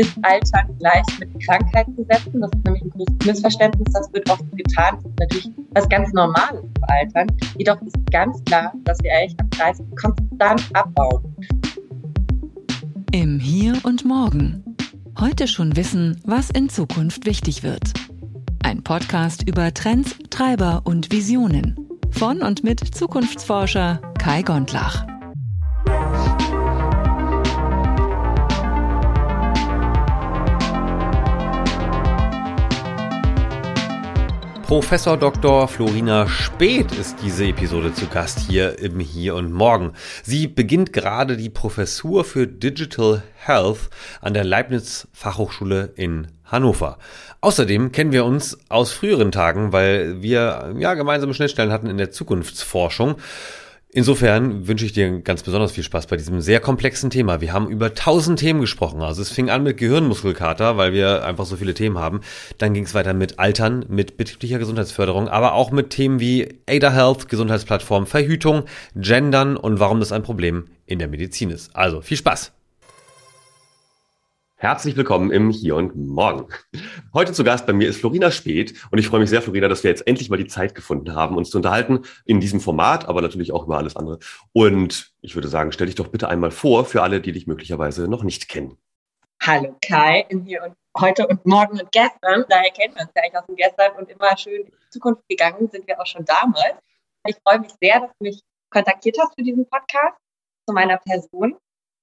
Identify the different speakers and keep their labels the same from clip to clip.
Speaker 1: ist Altern gleich mit Krankheit zu setzen. Das ist nämlich ein großes Missverständnis. Das wird oft getan. Das ist natürlich was ganz Normales zu altern. Jedoch ist ganz klar, dass wir eigentlich am 30 konstant abbauen.
Speaker 2: Im Hier und Morgen. Heute schon wissen, was in Zukunft wichtig wird. Ein Podcast über Trends, Treiber und Visionen. Von und mit Zukunftsforscher Kai Gondlach.
Speaker 3: Professor Dr. Florina Speth ist diese Episode zu Gast hier im Hier und Morgen. Sie beginnt gerade die Professur für Digital Health an der Leibniz Fachhochschule in Hannover. Außerdem kennen wir uns aus früheren Tagen, weil wir ja gemeinsame Schnittstellen hatten in der Zukunftsforschung. Insofern wünsche ich dir ganz besonders viel Spaß bei diesem sehr komplexen Thema. Wir haben über tausend Themen gesprochen. Also es fing an mit Gehirnmuskelkater, weil wir einfach so viele Themen haben. Dann ging es weiter mit Altern, mit betrieblicher Gesundheitsförderung, aber auch mit Themen wie Ada Health, Gesundheitsplattform, Verhütung, Gendern und warum das ein Problem in der Medizin ist. Also viel Spaß! Herzlich willkommen im Hier und Morgen. Heute zu Gast bei mir ist Florina Speth und ich freue mich sehr, Florina, dass wir jetzt endlich mal die Zeit gefunden haben, uns zu unterhalten in diesem Format, aber natürlich auch über alles andere. Und ich würde sagen, stell dich doch bitte einmal vor für alle, die dich möglicherweise noch nicht kennen.
Speaker 1: Hallo Kai, im Hier und heute und morgen und gestern. Daher kennen wir uns ja eigentlich aus dem Gestern und immer schön in die Zukunft gegangen sind wir auch schon damals. Ich freue mich sehr, dass du mich kontaktiert hast für diesen Podcast zu meiner Person.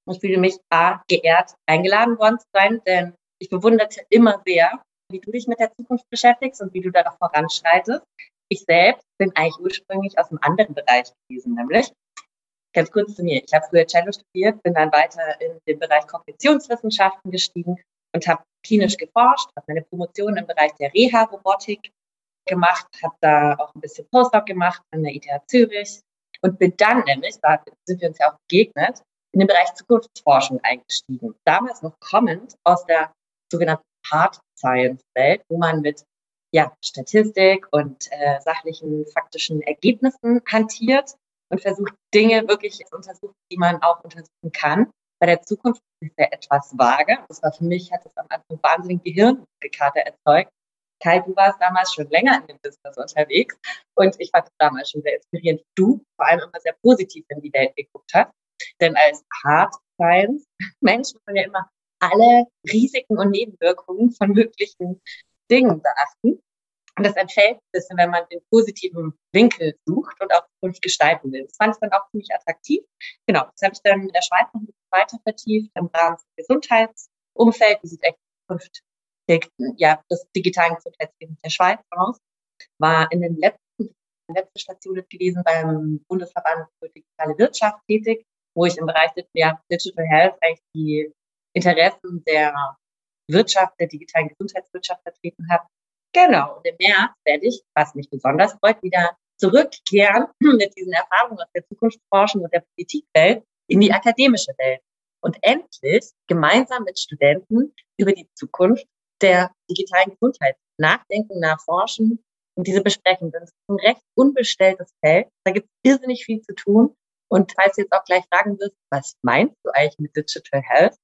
Speaker 1: Ich fühle mich A, geehrt, eingeladen worden zu sein, denn ich bewunderte immer sehr, wie du dich mit der Zukunft beschäftigst und wie du da auch voranschreitest. Ich selbst bin eigentlich ursprünglich aus einem anderen Bereich gewesen, nämlich ganz kurz zu mir. Ich habe früher Cello studiert, bin dann weiter in den Bereich Kognitionswissenschaften gestiegen und habe klinisch geforscht, habe meine Promotion im Bereich der Reha-Robotik gemacht, habe da auch ein bisschen Postdoc gemacht an der ETH Zürich und bin dann nämlich, da sind wir uns ja auch begegnet, in den Bereich Zukunftsforschung eingestiegen. Damals noch kommend aus der sogenannten Hard Science Welt, wo man mit ja, Statistik und äh, sachlichen, faktischen Ergebnissen hantiert und versucht, Dinge wirklich zu untersuchen, die man auch untersuchen kann. Bei der Zukunft ist er etwas vage. Das war für mich, hat es am Anfang wahnsinnig Gehirnmuskelkater erzeugt. Kai, du warst damals schon länger in dem Business unterwegs und ich fand es damals schon sehr inspirierend. Du vor allem immer sehr positiv in die Welt geguckt hast. Denn als Hard Science Mensch muss man ja immer alle Risiken und Nebenwirkungen von möglichen Dingen beachten. Und das entfällt ein bisschen, wenn man den positiven Winkel sucht und auch Zukunft gestalten will. Das fand ich dann auch ziemlich attraktiv. Genau, das habe ich dann in der Schweiz noch ein bisschen weiter vertieft im Rahmen des Gesundheitsumfeld. Wie sieht echt Zukunft ja, des digitalen Gesundheitswesens der Schweiz aus? War in den letzten, letzten Stationen gewesen beim Bundesverband für digitale Wirtschaft tätig wo ich im Bereich Digital Health eigentlich die Interessen der Wirtschaft, der digitalen Gesundheitswirtschaft vertreten habe. Genau. Und im März werde ich, was mich besonders freut, wieder zurückkehren mit diesen Erfahrungen aus der Zukunftsforschung und der Politikwelt in die akademische Welt und endlich gemeinsam mit Studenten über die Zukunft der digitalen Gesundheit nachdenken, nachforschen und diese besprechen. Das ist ein recht unbestelltes Feld. Da gibt es irrsinnig viel zu tun. Und falls du jetzt auch gleich fragen wirst, was meinst du eigentlich mit Digital Health?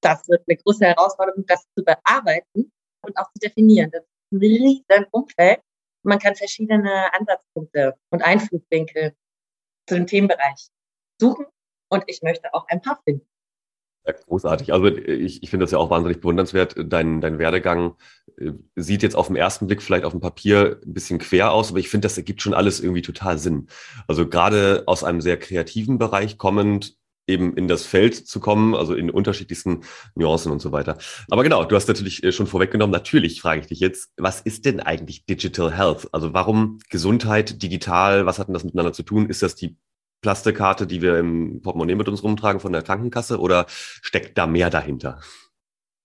Speaker 1: Das wird eine große Herausforderung, das zu bearbeiten und auch zu definieren. Das ist ein riesen Umfeld. Man kann verschiedene Ansatzpunkte und Einflugwinkel zu dem Themenbereich suchen. Und ich möchte auch ein paar finden.
Speaker 3: Ja, großartig. Also ich, ich finde das ja auch wahnsinnig bewundernswert. Dein, dein Werdegang äh, sieht jetzt auf den ersten Blick vielleicht auf dem Papier ein bisschen quer aus, aber ich finde, das ergibt schon alles irgendwie total Sinn. Also gerade aus einem sehr kreativen Bereich kommend, eben in das Feld zu kommen, also in unterschiedlichsten Nuancen und so weiter. Aber genau, du hast natürlich äh, schon vorweggenommen, natürlich frage ich dich jetzt, was ist denn eigentlich Digital Health? Also warum Gesundheit digital, was hat denn das miteinander zu tun? Ist das die Plastikkarte, die wir im Portemonnaie mit uns rumtragen von der Krankenkasse oder steckt da mehr dahinter?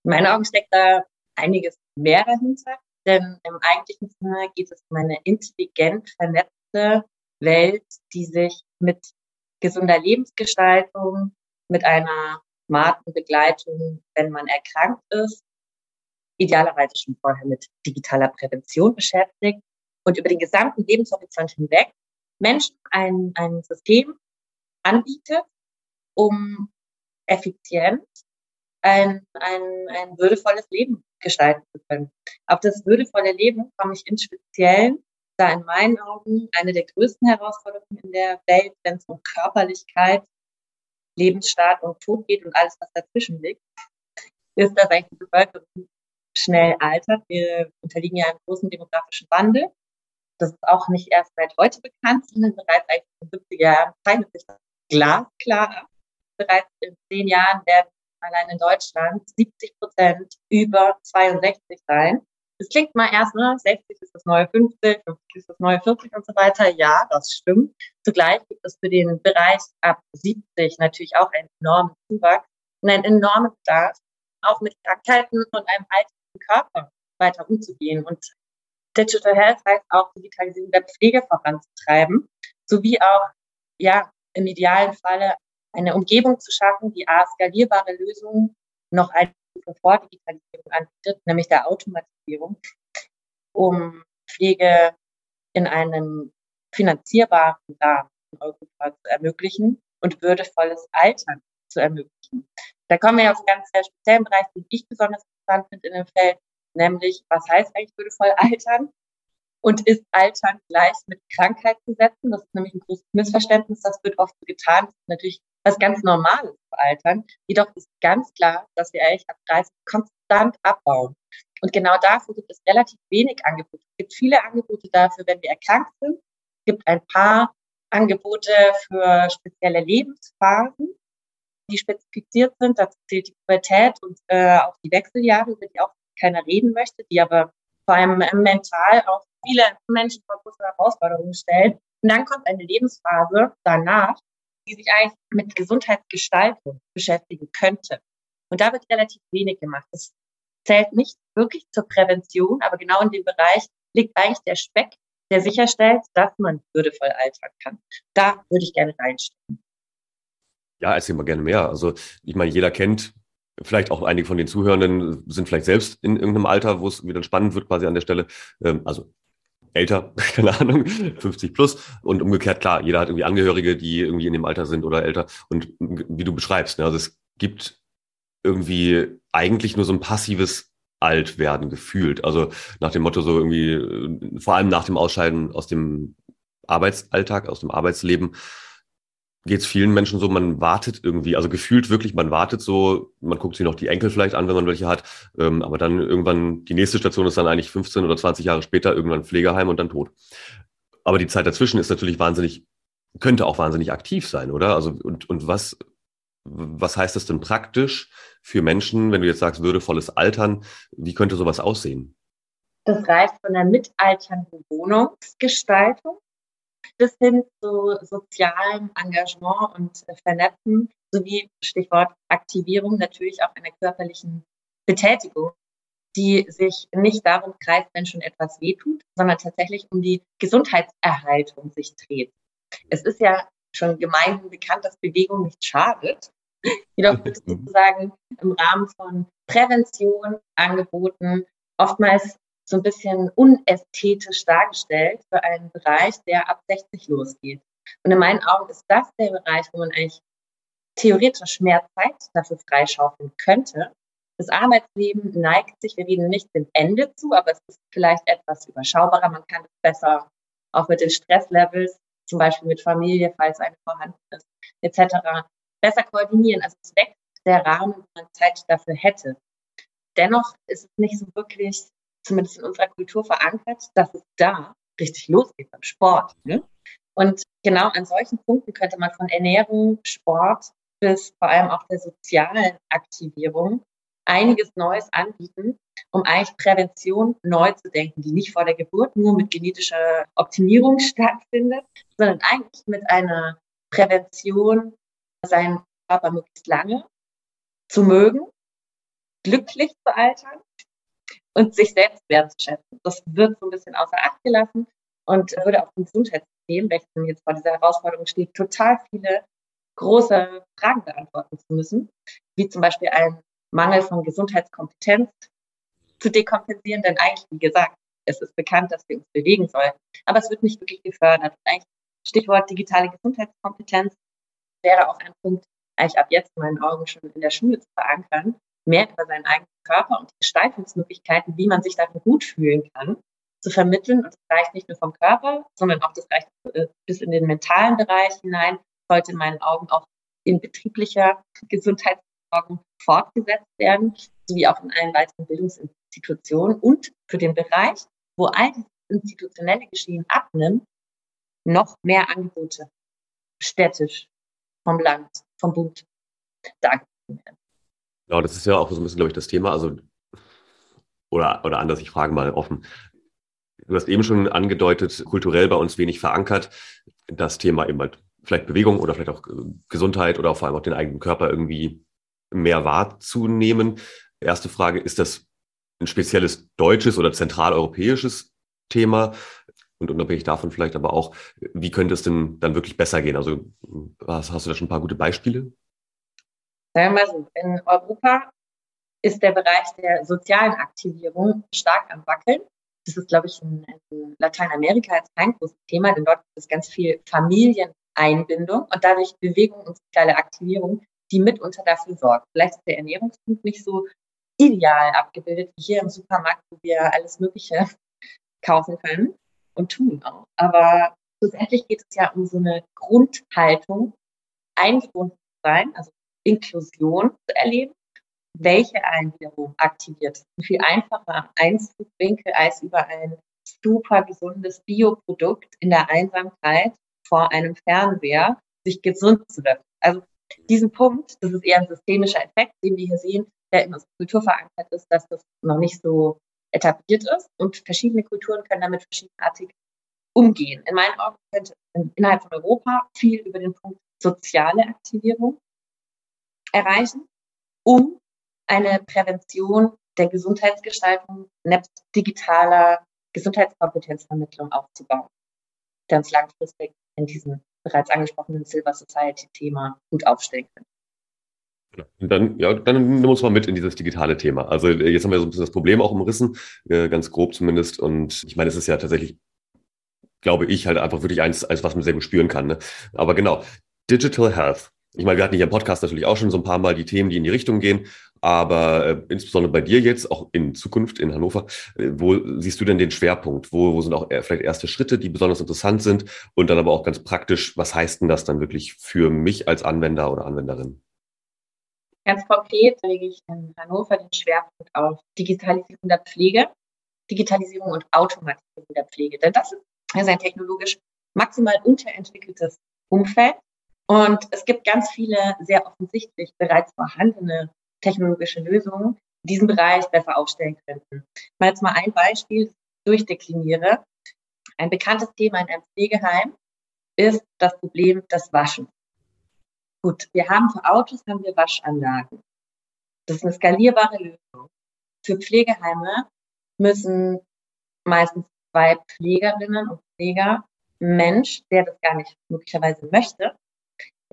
Speaker 1: In meinen Augen steckt da einiges mehr dahinter, denn im eigentlichen Sinne geht es um eine intelligent vernetzte Welt, die sich mit gesunder Lebensgestaltung, mit einer smarten Begleitung, wenn man erkrankt ist, idealerweise schon vorher mit digitaler Prävention beschäftigt und über den gesamten Lebenshorizont hinweg Menschen ein, ein System anbietet, um effizient ein, ein, ein würdevolles Leben gestalten zu können. Auf das würdevolle Leben komme ich in Speziellen, da in meinen Augen eine der größten Herausforderungen in der Welt, wenn es um Körperlichkeit, Lebensstart und Tod geht und alles, was dazwischen liegt, ist, dass eigentlich die Bevölkerung schnell altert. Wir unterliegen ja einem großen demografischen Wandel. Das ist auch nicht erst seit heute bekannt, sondern bereits eigentlich in den 70er Jahren zeichnet sich das glasklar ab. Bereits in zehn Jahren werden allein in Deutschland 70 Prozent über 62 sein. Das klingt mal erst, ne, 60 ist das neue 50, 50 ist das neue 40 und so weiter. Ja, das stimmt. Zugleich gibt es für den Bereich ab 70 natürlich auch einen enormen Zuwachs und einen enormen Bedarf, auch mit Krankheiten und einem alternden Körper weiter umzugehen. Und Digital Health heißt auch Digitalisierung der Pflege voranzutreiben, sowie auch, ja, im idealen Falle eine Umgebung zu schaffen, die A, skalierbare Lösungen noch eine vor Digitalisierung anbietet, nämlich der Automatisierung, um Pflege in einem finanzierbaren Rahmen in Europa zu ermöglichen und würdevolles Altern zu ermöglichen. Da kommen wir auf ganz sehr speziellen Bereich, den ich besonders interessant finde in dem Feld, nämlich was heißt eigentlich würdevoll altern? Und ist Altern gleich mit Krankheit zu setzen? Das ist nämlich ein großes Missverständnis. Das wird oft getan. Das ist natürlich was ganz Normales zu altern. Jedoch ist ganz klar, dass wir eigentlich ab 30 konstant abbauen. Und genau dafür gibt es relativ wenig Angebote. Es gibt viele Angebote dafür, wenn wir erkrankt sind. Es gibt ein paar Angebote für spezielle Lebensphasen, die spezifiziert sind. Dazu zählt die Pubertät und äh, auch die Wechseljahre, über die auch keiner reden möchte, die aber vor allem mental auch viele Menschen vor große Herausforderungen stellen. Und dann kommt eine Lebensphase danach, die sich eigentlich mit Gesundheitsgestaltung beschäftigen könnte. Und da wird relativ wenig gemacht. Das zählt nicht wirklich zur Prävention, aber genau in dem Bereich liegt eigentlich der Speck, der sicherstellt, dass man würdevoll altern kann. Da würde ich gerne reinstellen.
Speaker 3: Ja, erzähl mal gerne mehr. Also ich meine, jeder kennt, vielleicht auch einige von den Zuhörenden sind vielleicht selbst in irgendeinem Alter, wo es wieder spannend wird quasi an der Stelle. Ähm, also älter, keine Ahnung, 50 plus. Und umgekehrt, klar, jeder hat irgendwie Angehörige, die irgendwie in dem Alter sind oder älter. Und wie du beschreibst, ne, also es gibt irgendwie eigentlich nur so ein passives Altwerden gefühlt. Also nach dem Motto so irgendwie, vor allem nach dem Ausscheiden aus dem Arbeitsalltag, aus dem Arbeitsleben, geht es vielen Menschen so, man wartet irgendwie, also gefühlt wirklich, man wartet so, man guckt sich noch die Enkel vielleicht an, wenn man welche hat, ähm, aber dann irgendwann, die nächste Station ist dann eigentlich 15 oder 20 Jahre später, irgendwann Pflegeheim und dann tot. Aber die Zeit dazwischen ist natürlich wahnsinnig, könnte auch wahnsinnig aktiv sein, oder? Also, und, und was, was heißt das denn praktisch für Menschen, wenn du jetzt sagst, würdevolles Altern, wie könnte sowas aussehen?
Speaker 1: Das reicht von der mitalternden Wohnungsgestaltung bis hin zu sozialem Engagement und äh, Vernetzen sowie Stichwort Aktivierung natürlich auch einer körperlichen Betätigung, die sich nicht darum kreist, wenn schon etwas wehtut, sondern tatsächlich um die Gesundheitserhaltung sich dreht. Es ist ja schon gemeinhin bekannt, dass Bewegung nicht schadet. Jedoch wird es sozusagen im Rahmen von Prävention angeboten, oftmals so ein bisschen unästhetisch dargestellt für einen Bereich, der ab 60 losgeht. Und in meinen Augen ist das der Bereich, wo man eigentlich theoretisch mehr Zeit dafür freischaufeln könnte. Das Arbeitsleben neigt sich, wir reden nicht dem Ende zu, aber es ist vielleicht etwas überschaubarer. Man kann es besser auch mit den Stresslevels, zum Beispiel mit Familie, falls eine vorhanden ist, etc., besser koordinieren. Also es wächst der Rahmen, wo man Zeit dafür hätte. Dennoch ist es nicht so wirklich zumindest in unserer Kultur verankert, dass es da richtig losgeht beim Sport. Ne? Und genau an solchen Punkten könnte man von Ernährung, Sport bis vor allem auch der sozialen Aktivierung einiges Neues anbieten, um eigentlich Prävention neu zu denken, die nicht vor der Geburt nur mit genetischer Optimierung stattfindet, sondern eigentlich mit einer Prävention, seinen Körper möglichst lange zu mögen, glücklich zu altern und sich selbst wertzuschätzen. Das wird so ein bisschen außer Acht gelassen und würde auf dem Gesundheitssystem, welches jetzt vor dieser Herausforderung steht, total viele große Fragen beantworten zu müssen, wie zum Beispiel ein Mangel von Gesundheitskompetenz zu dekompensieren, denn eigentlich, wie gesagt, es ist bekannt, dass wir uns bewegen sollen, aber es wird nicht wirklich gefördert. eigentlich Stichwort digitale Gesundheitskompetenz wäre auch ein Punkt, eigentlich ab jetzt in meinen Augen schon in der Schule zu verankern, mehr über seinen eigenen Körper und die Gestaltungsmöglichkeiten, wie man sich darin gut fühlen kann, zu vermitteln. Und das reicht nicht nur vom Körper, sondern auch das reicht äh, bis in den mentalen Bereich hinein, sollte in meinen Augen auch in betrieblicher Gesundheitsversorgung fortgesetzt werden, sowie auch in allen weiteren Bildungsinstitutionen und für den Bereich, wo all dieses institutionelle Geschehen abnimmt, noch mehr Angebote städtisch, vom Land, vom Bund dargeboten werden.
Speaker 3: Ja, das ist ja auch so ein bisschen, glaube ich, das Thema. Also, oder, oder anders, ich frage mal offen. Du hast eben schon angedeutet, kulturell bei uns wenig verankert, das Thema eben halt vielleicht Bewegung oder vielleicht auch äh, Gesundheit oder vor allem auch den eigenen Körper irgendwie mehr wahrzunehmen. Erste Frage, ist das ein spezielles deutsches oder zentraleuropäisches Thema? Und unabhängig davon vielleicht aber auch, wie könnte es denn dann wirklich besser gehen? Also hast, hast du da schon ein paar gute Beispiele?
Speaker 1: Sagen wir mal so, in Europa ist der Bereich der sozialen Aktivierung stark am Wackeln. Das ist, glaube ich, in, in Lateinamerika jetzt kein großes Thema, denn dort gibt es ganz viel Familieneinbindung und dadurch Bewegung und soziale Aktivierung, die mitunter dafür sorgt. Vielleicht ist der Ernährungspunkt nicht so ideal abgebildet wie hier im Supermarkt, wo wir alles Mögliche kaufen können und tun auch. Aber schlussendlich geht es ja um so eine Grundhaltung, eingebunden zu sein, also Inklusion zu erleben, welche einen wiederum aktiviert. Viel einfacher Einzugswinkel als über ein super gesundes Bioprodukt in der Einsamkeit vor einem Fernseher sich gesund zu lassen. Also diesen Punkt, das ist eher ein systemischer Effekt, den wir hier sehen, der in unserer Kultur verankert ist, dass das noch nicht so etabliert ist und verschiedene Kulturen können damit verschiedenartig umgehen. In meinen Augen könnte innerhalb von Europa viel über den Punkt soziale Aktivierung erreichen, um eine Prävention der Gesundheitsgestaltung nebst digitaler Gesundheitskompetenzvermittlung aufzubauen, uns langfristig in diesem bereits angesprochenen Silver Society Thema gut aufstellen können.
Speaker 3: Genau. Und dann, ja, dann nimm uns mal mit in dieses digitale Thema. Also jetzt haben wir so ein bisschen das Problem auch umrissen, äh, ganz grob zumindest. Und ich meine, es ist ja tatsächlich, glaube ich, halt einfach wirklich eins, eins was man sehr gut spüren kann. Ne? Aber genau, Digital Health. Ich meine, wir hatten hier im Podcast natürlich auch schon so ein paar Mal die Themen, die in die Richtung gehen. Aber äh, insbesondere bei dir jetzt, auch in Zukunft in Hannover, äh, wo siehst du denn den Schwerpunkt? Wo, wo sind auch vielleicht erste Schritte, die besonders interessant sind? Und dann aber auch ganz praktisch, was heißt denn das dann wirklich für mich als Anwender oder Anwenderin?
Speaker 1: Ganz konkret lege ich in Hannover den Schwerpunkt auf Digitalisierung der Pflege, Digitalisierung und Automatisierung der Pflege. Denn das ist ein technologisch maximal unterentwickeltes Umfeld. Und es gibt ganz viele sehr offensichtlich bereits vorhandene technologische Lösungen, die diesen Bereich besser aufstellen könnten. Mal jetzt mal ein Beispiel durchdekliniere. Ein bekanntes Thema in einem Pflegeheim ist das Problem des Waschens. Gut, wir haben für Autos haben wir Waschanlagen. Das ist eine skalierbare Lösung. Für Pflegeheime müssen meistens zwei Pflegerinnen und Pfleger, Mensch, der das gar nicht möglicherweise möchte,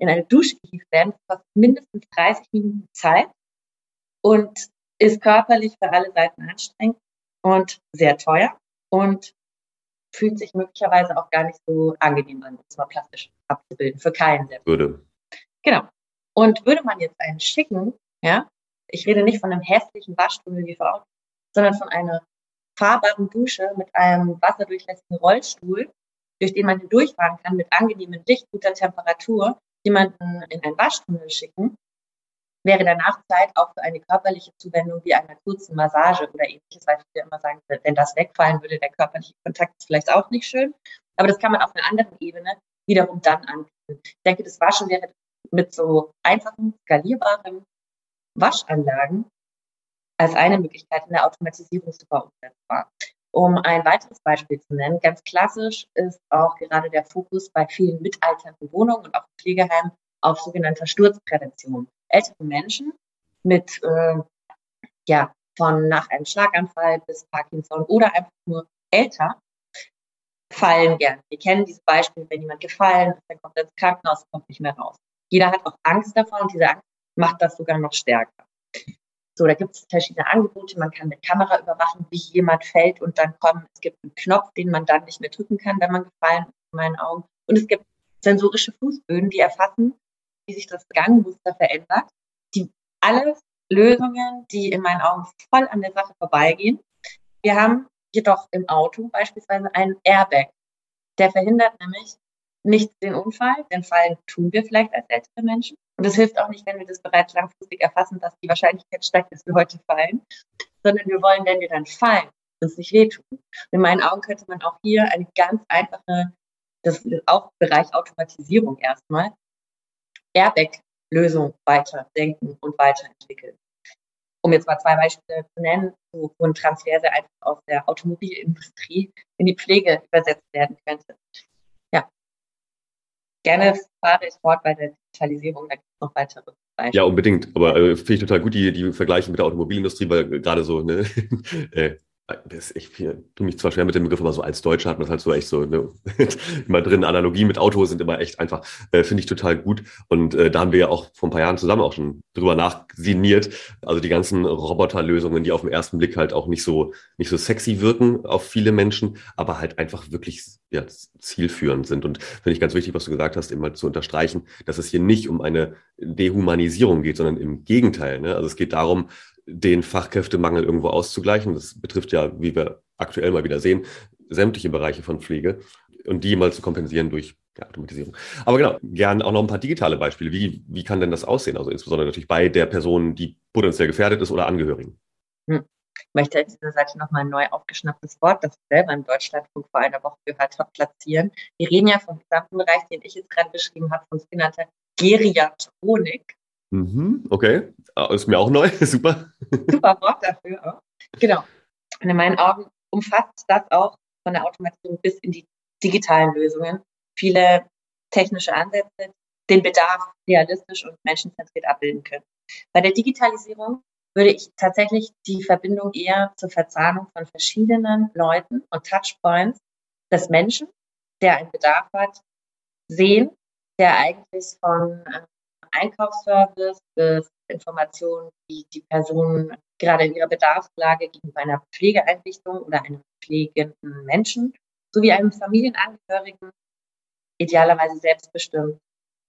Speaker 1: in eine Dusche gehievt werden. Das kostet mindestens 30 Minuten Zeit und ist körperlich für alle Seiten anstrengend und sehr teuer und fühlt sich möglicherweise auch gar nicht so angenehm an, das mal plastisch abzubilden, für keinen.
Speaker 3: Würde.
Speaker 1: Genau. Und würde man jetzt einen schicken, ja, ich rede nicht von einem hässlichen Waschtunnel wie vor Ort, sondern von einer fahrbaren Dusche mit einem wasserdurchlässigen Rollstuhl, durch den man hindurchfahren kann mit angenehmem Licht, guter Temperatur, jemanden in einen Waschtunnel schicken, wäre der Nachzeit auch für eine körperliche Zuwendung wie einer kurzen Massage oder ähnliches, weil viele immer sagen, wenn das wegfallen würde, der körperliche Kontakt ist vielleicht auch nicht schön. Aber das kann man auf einer anderen Ebene wiederum dann anbieten. Ich denke, das Waschen wäre mit so einfachen, skalierbaren Waschanlagen als eine Möglichkeit in der Automatisierung super umsetzbar. Um ein weiteres Beispiel zu nennen, ganz klassisch ist auch gerade der Fokus bei vielen mitalternden Wohnungen und auch Pflegeheimen auf sogenannter Sturzprävention. Ältere Menschen mit, äh, ja, von nach einem Schlaganfall bis Parkinson oder einfach nur älter fallen gern. Wir kennen dieses Beispiel, wenn jemand gefallen ist, dann kommt er ins Krankenhaus, kommt nicht mehr raus. Jeder hat auch Angst davor und diese Angst macht das sogar noch stärker. So, da gibt es verschiedene Angebote. Man kann mit Kamera überwachen, wie jemand fällt und dann kommen. Es gibt einen Knopf, den man dann nicht mehr drücken kann, wenn man gefallen ist, in meinen Augen. Und es gibt sensorische Fußböden, die erfassen, wie sich das Gangmuster verändert, die alles Lösungen, die in meinen Augen voll an der Sache vorbeigehen. Wir haben jedoch im Auto beispielsweise einen Airbag. Der verhindert nämlich nicht den Unfall, denn Fallen tun wir vielleicht als ältere Menschen. Und es hilft auch nicht, wenn wir das bereits langfristig erfassen, dass die Wahrscheinlichkeit steigt, dass wir heute fallen, sondern wir wollen, wenn wir dann fallen, uns nicht wehtun. Und in meinen Augen könnte man auch hier eine ganz einfache, das ist auch Bereich Automatisierung erstmal, Airbag-Lösung weiterdenken und weiterentwickeln. Um jetzt mal zwei Beispiele zu nennen, wo ein Transfer sehr einfach aus der Automobilindustrie in die Pflege übersetzt werden könnte. Gerne fahre ich fort bei der Digitalisierung, da gibt es noch weitere
Speaker 3: Beispiele. Ja, unbedingt. Aber äh, finde ich total gut, die, die Vergleiche mit der Automobilindustrie, weil gerade so, ne, äh, ich tue mich zwar schwer mit dem Begriff, aber so als Deutscher hat man es halt so echt so ne, immer drin. Analogien mit Auto sind immer echt einfach, äh, finde ich total gut. Und äh, da haben wir ja auch vor ein paar Jahren zusammen auch schon drüber nachsiniert. Also die ganzen Roboterlösungen, die auf den ersten Blick halt auch nicht so nicht so sexy wirken auf viele Menschen, aber halt einfach wirklich ja, zielführend sind. Und finde ich ganz wichtig, was du gesagt hast, immer zu unterstreichen, dass es hier nicht um eine Dehumanisierung geht, sondern im Gegenteil. Ne? Also es geht darum, den Fachkräftemangel irgendwo auszugleichen. Das betrifft ja, wie wir aktuell mal wieder sehen, sämtliche Bereiche von Pflege und die mal zu kompensieren durch ja, Automatisierung. Aber genau, gern auch noch ein paar digitale Beispiele. Wie, wie kann denn das aussehen? Also insbesondere natürlich bei der Person, die potenziell gefährdet ist oder Angehörigen.
Speaker 1: Hm. Ich möchte an dieser Seite nochmal ein neu aufgeschnapptes Wort, das ich selber im Deutschlandfunk vor einer Woche gehört habe, platzieren. Wir reden ja vom gesamten Bereich, den ich jetzt gerade beschrieben habe, von sogenannter Geriatronik.
Speaker 3: Mhm, okay, ah, ist mir auch neu, super.
Speaker 1: Super Wort dafür auch. Genau. Und in meinen Augen umfasst das auch von der Automatisierung bis in die digitalen Lösungen viele technische Ansätze, den Bedarf realistisch und menschenzentriert abbilden können. Bei der Digitalisierung würde ich tatsächlich die Verbindung eher zur Verzahnung von verschiedenen Leuten und Touchpoints des Menschen, der einen Bedarf hat, sehen, der eigentlich von äh, Einkaufsservice bis Informationen, die die Person gerade in ihrer Bedarfslage gegenüber einer Pflegeeinrichtung oder einem pflegenden Menschen sowie einem Familienangehörigen idealerweise selbstbestimmt,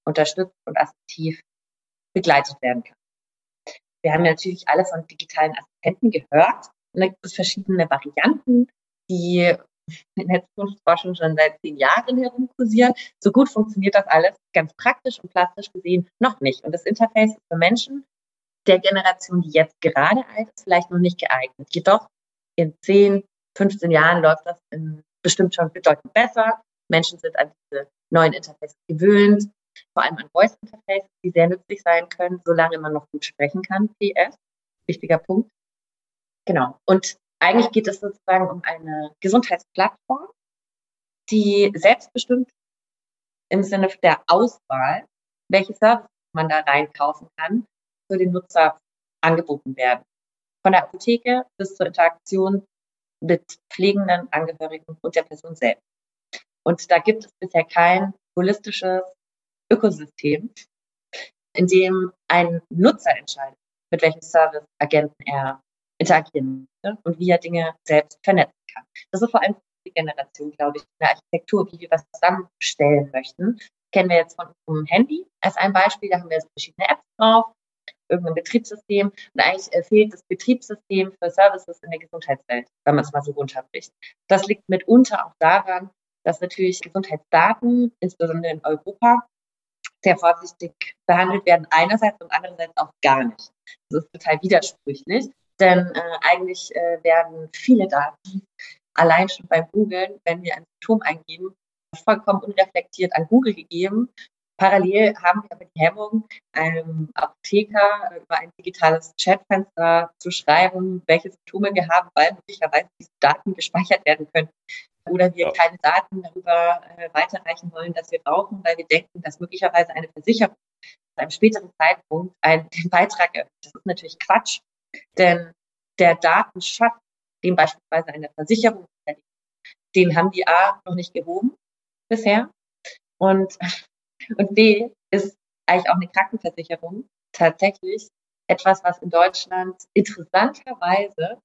Speaker 1: unterstützt und assertiv begleitet werden kann. Wir haben natürlich alle von digitalen Assistenten gehört. Und da gibt es verschiedene Varianten, die in der Zukunftsforschung schon seit zehn Jahren herumkursieren. So gut funktioniert das alles ganz praktisch und plastisch gesehen noch nicht. Und das Interface ist für Menschen der Generation, die jetzt gerade alt ist, vielleicht noch nicht geeignet. Jedoch in 10, 15 Jahren läuft das bestimmt schon bedeutend besser. Menschen sind an diese neuen Interfaces gewöhnt, vor allem an Voice-Interfaces, die sehr nützlich sein können, solange man noch gut sprechen kann. PS, wichtiger Punkt. Genau. Und eigentlich geht es sozusagen um eine Gesundheitsplattform, die selbstbestimmt im Sinne der Auswahl, welche Services man da reinkaufen kann, für den Nutzer angeboten werden. Von der Apotheke bis zur Interaktion mit pflegenden Angehörigen und der Person selbst. Und da gibt es bisher kein holistisches Ökosystem, in dem ein Nutzer entscheidet, mit welchem Service-Agenten er interagieren möchte und wie er Dinge selbst vernetzen kann. Das ist vor allem die Generation, glaube ich, in der Architektur, wie wir was zusammenstellen möchten. Kennen wir jetzt von unserem Handy als ein Beispiel. Da haben wir verschiedene Apps drauf, irgendein Betriebssystem. Und eigentlich äh, fehlt das Betriebssystem für Services in der Gesundheitswelt, wenn man es mal so runterbricht. Das liegt mitunter auch daran, dass natürlich Gesundheitsdaten, insbesondere in Europa, sehr vorsichtig behandelt werden, einerseits und andererseits auch gar nicht. Das ist total widersprüchlich. Denn äh, eigentlich äh, werden viele Daten allein schon beim Googlen, wenn wir ein Symptom eingeben, vollkommen unreflektiert an Google gegeben. Parallel haben wir aber die Hemmung, einem Apotheker über ein digitales Chatfenster zu schreiben, welche Symptome wir haben, weil möglicherweise diese Daten gespeichert werden können. Oder wir keine Daten darüber äh, weiterreichen wollen, dass wir brauchen, weil wir denken, dass möglicherweise eine Versicherung zu einem späteren Zeitpunkt einen Beitrag erhöht. Das ist natürlich Quatsch. Denn der Datenschatz, den beispielsweise eine Versicherung, den haben die A noch nicht gehoben bisher. Und, und B ist eigentlich auch eine Krankenversicherung tatsächlich etwas, was in Deutschland interessanterweise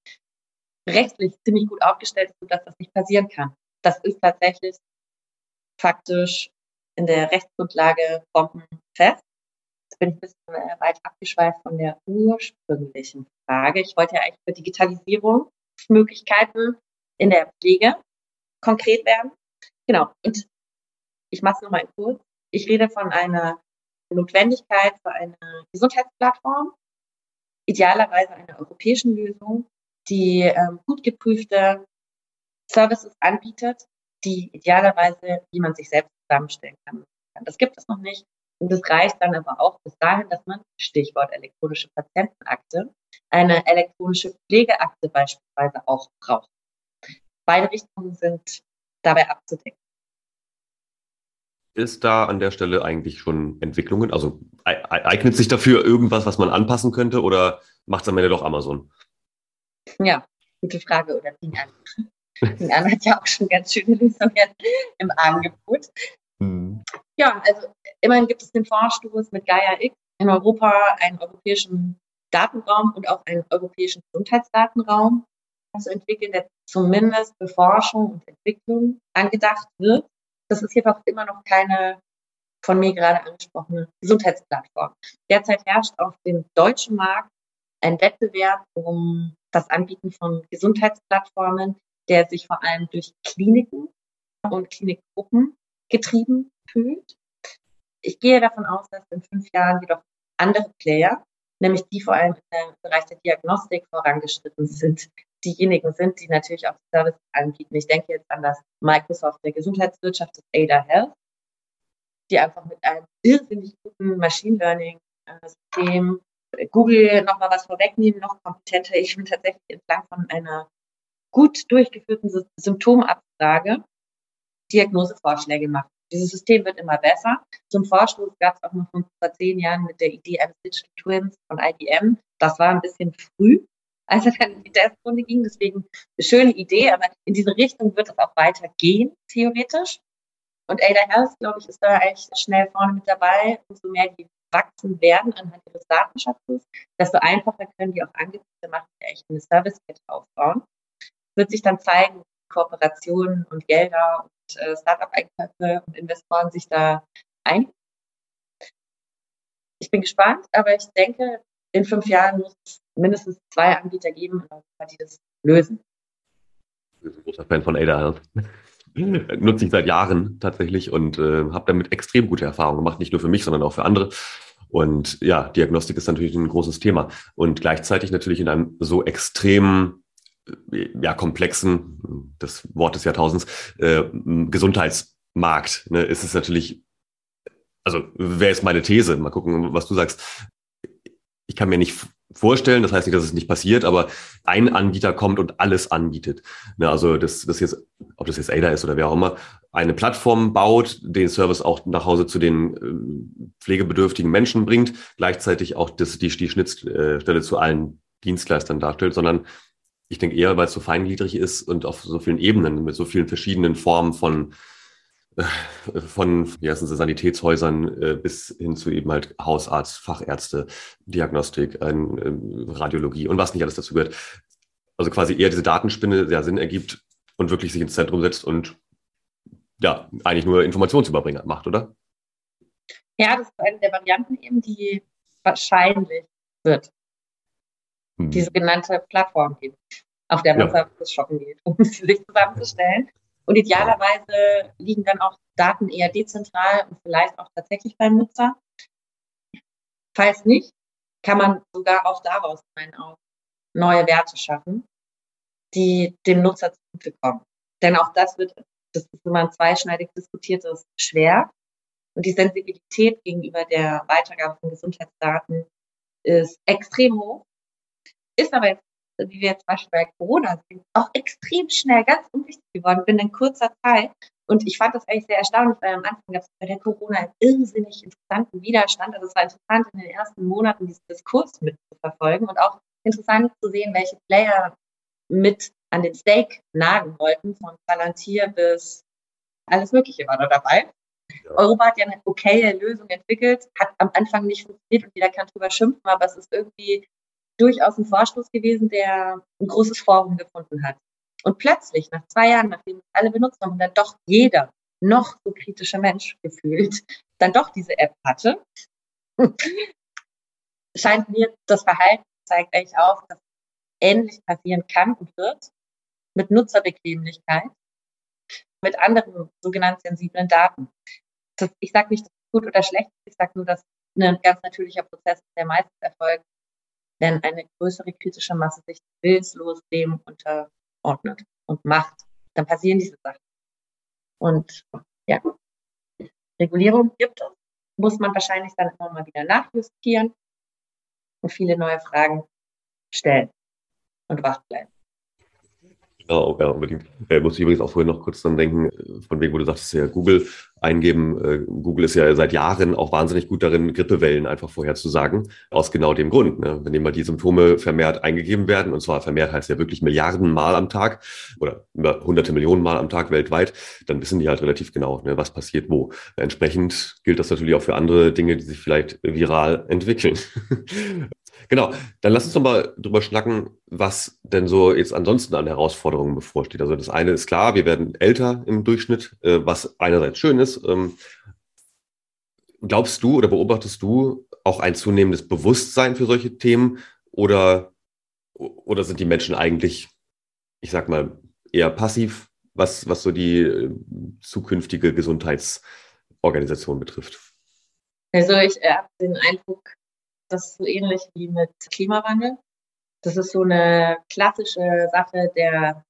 Speaker 1: rechtlich ziemlich gut aufgestellt ist, sodass das nicht passieren kann. Das ist tatsächlich faktisch in der Rechtsgrundlage bombenfest. Bin ich ein bisschen äh, weit abgeschweift von der ursprünglichen Frage. Ich wollte ja eigentlich über Digitalisierungsmöglichkeiten in der Pflege konkret werden. Genau. Und ich mache es nochmal kurz. Ich rede von einer Notwendigkeit für eine Gesundheitsplattform, idealerweise einer europäischen Lösung, die ähm, gut geprüfte Services anbietet, die idealerweise, wie man sich selbst zusammenstellen kann. Das gibt es noch nicht. Und es reicht dann aber auch bis dahin, dass man, Stichwort elektronische Patientenakte, eine elektronische Pflegeakte beispielsweise auch braucht. Beide Richtungen sind dabei abzudecken.
Speaker 3: Ist da an der Stelle eigentlich schon Entwicklungen? Also eignet sich dafür irgendwas, was man anpassen könnte oder macht es am Ende doch Amazon?
Speaker 1: Ja, gute Frage. Oder Ding an. Ding an hat ja auch schon ganz schöne Lösungen im Angebot. Hm. Ja, also immerhin gibt es den Vorstoß mit Gaia X in Europa einen europäischen Datenraum und auch einen europäischen Gesundheitsdatenraum zu entwickeln, der zumindest für Forschung und Entwicklung angedacht wird. Das ist jedoch immer noch keine von mir gerade angesprochene Gesundheitsplattform. Derzeit herrscht auf dem deutschen Markt ein Wettbewerb um das Anbieten von Gesundheitsplattformen, der sich vor allem durch Kliniken und Klinikgruppen getrieben fühlt. Ich gehe davon aus, dass in fünf Jahren jedoch andere Player, nämlich die vor allem im Bereich der Diagnostik vorangeschritten sind, diejenigen sind, die natürlich auch Services anbieten. Ich denke jetzt an das Microsoft der Gesundheitswirtschaft, das Ada Health, die einfach mit einem irrsinnig guten Machine Learning System Google nochmal was vorwegnehmen, noch kompetenter. Ich bin tatsächlich entlang von einer gut durchgeführten Symptomabfrage Diagnosevorschläge macht. Dieses System wird immer besser. Zum Vorstoß gab es auch noch vor zehn Jahren mit der Idee eines Digital Twins von IBM. Das war ein bisschen früh, als es dann in die Testrunde ging. Deswegen eine schöne Idee, aber in diese Richtung wird es auch weitergehen, theoretisch. Und Ada Health, glaube ich, ist da echt schnell vorne mit dabei. Umso mehr die wachsen werden anhand ihres Datenschatzes, desto einfacher können die auch Angebote machen, die echt eine Service-Kette aufbauen. Wird sich dann zeigen, Kooperationen und Gelder und äh, Startup-Einkäufe und Investoren sich da ein. Ich bin gespannt, aber ich denke, in fünf Jahren muss es mindestens zwei Anbieter geben, die das lösen.
Speaker 3: Ich bin ein großer Fan von Ada Health. Nutze ich seit Jahren tatsächlich und äh, habe damit extrem gute Erfahrungen gemacht, nicht nur für mich, sondern auch für andere. Und ja, Diagnostik ist natürlich ein großes Thema und gleichzeitig natürlich in einem so extrem ja, komplexen, das Wort des Jahrtausends, äh, Gesundheitsmarkt, ne, ist es natürlich, also wäre jetzt meine These, mal gucken, was du sagst. Ich kann mir nicht vorstellen, das heißt nicht, dass es nicht passiert, aber ein Anbieter kommt und alles anbietet. Ne, also das, das jetzt, ob das jetzt Ada ist oder wer auch immer, eine Plattform baut, den Service auch nach Hause zu den äh, pflegebedürftigen Menschen bringt, gleichzeitig auch das, die, die Schnittstelle zu allen Dienstleistern darstellt, sondern ich denke eher, weil es so feingliedrig ist und auf so vielen Ebenen, mit so vielen verschiedenen Formen von, äh, von wie heißen sie, Sanitätshäusern äh, bis hin zu eben halt Hausarzt, Fachärzte, Diagnostik, äh, Radiologie und was nicht alles dazu gehört. Also quasi eher diese Datenspinne der Sinn ergibt und wirklich sich ins Zentrum setzt und ja, eigentlich nur Informationsüberbringer macht, oder?
Speaker 1: Ja, das ist eine der Varianten eben, die wahrscheinlich wird mhm. die sogenannte Plattform gibt, auf der man ja. Services shoppen geht, um sie sich zusammenzustellen. Und idealerweise liegen dann auch Daten eher dezentral und vielleicht auch tatsächlich beim Nutzer. Falls nicht, kann man sogar auch daraus auch neue Werte schaffen, die dem Nutzer zugutekommen. Denn auch das wird, das ist immer ein zweischneidig diskutiertes Schwert. Und die Sensibilität gegenüber der Weitergabe von Gesundheitsdaten ist extrem hoch. Ist aber jetzt, wie wir jetzt zum Beispiel bei Corona sehen, auch extrem schnell ganz unwichtig geworden, binnen kurzer Zeit. Und ich fand das eigentlich sehr erstaunlich, weil am Anfang gab es bei der Corona einen irrsinnig interessanten Widerstand. Also es war interessant, in den ersten Monaten diesen Diskurs mitzuverfolgen und auch interessant zu sehen, welche Player mit an den Steak nagen wollten, von Palantir bis alles Mögliche war da dabei. Ja. Europa hat ja eine okaye Lösung entwickelt, hat am Anfang nicht funktioniert und jeder kann drüber schimpfen, aber es ist irgendwie durchaus ein Vorstoß gewesen, der ein großes Forum gefunden hat. Und plötzlich, nach zwei Jahren, nachdem alle benutzt haben dann doch jeder noch so kritische Mensch gefühlt, dann doch diese App hatte, scheint mir, das Verhalten zeigt eigentlich auf, dass ähnlich passieren kann und wird mit Nutzerbequemlichkeit, mit anderen sogenannten sensiblen Daten. Das, ich sage nicht, dass es gut oder schlecht ist, ich sage nur, dass ein ganz natürlicher Prozess, der meistens erfolgt, wenn eine größere kritische Masse sich willenslos dem unterordnet und macht, dann passieren diese Sachen. Und ja, Regulierung gibt es, muss man wahrscheinlich dann immer mal wieder nachjustieren und viele neue Fragen stellen und wach bleiben.
Speaker 3: Ja, ja, unbedingt. Äh, muss ich übrigens auch vorhin noch kurz dran denken, äh, von wegen, wo du sagtest, ja, Google eingeben. Äh, Google ist ja seit Jahren auch wahnsinnig gut darin, Grippewellen einfach vorherzusagen. Aus genau dem Grund. Ne? Wenn immer die Symptome vermehrt eingegeben werden, und zwar vermehrt heißt ja wirklich Milliarden Mal am Tag oder hunderte Millionen Mal am Tag weltweit, dann wissen die halt relativ genau, ne, was passiert wo. Entsprechend gilt das natürlich auch für andere Dinge, die sich vielleicht viral entwickeln. Genau, dann lass uns doch mal drüber schnacken, was denn so jetzt ansonsten an Herausforderungen bevorsteht. Also das eine ist klar, wir werden älter im Durchschnitt, äh, was einerseits schön ist. Ähm, glaubst du oder beobachtest du auch ein zunehmendes Bewusstsein für solche Themen oder, oder sind die Menschen eigentlich, ich sag mal, eher passiv, was, was so die äh, zukünftige Gesundheitsorganisation betrifft?
Speaker 1: Also ich habe den Eindruck, das ist so ähnlich wie mit Klimawandel. Das ist so eine klassische Sache, der,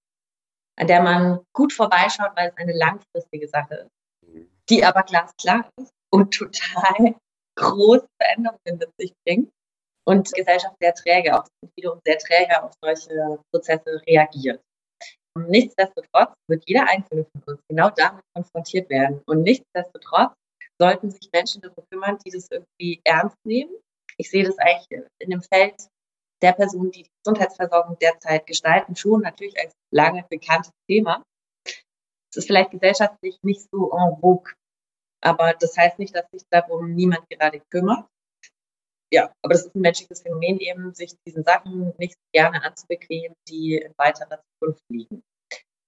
Speaker 1: an der man gut vorbeischaut, weil es eine langfristige Sache ist, die aber glasklar ist und total große Veränderungen mit sich bringt und Gesellschaft sehr träge, auch wiederum sehr träge auf solche Prozesse reagiert. Nichtsdestotrotz wird jeder Einzelne von uns genau damit konfrontiert werden. Und nichtsdestotrotz sollten sich Menschen darum kümmern, die das irgendwie ernst nehmen ich sehe das eigentlich in dem Feld der Personen, die die Gesundheitsversorgung derzeit gestalten, schon natürlich als lange bekanntes Thema. Es ist vielleicht gesellschaftlich nicht so en vogue, aber das heißt nicht, dass sich darum niemand gerade kümmert. Ja, aber das ist ein menschliches Phänomen eben, sich diesen Sachen nicht gerne anzubequemen, die in weiterer Zukunft liegen.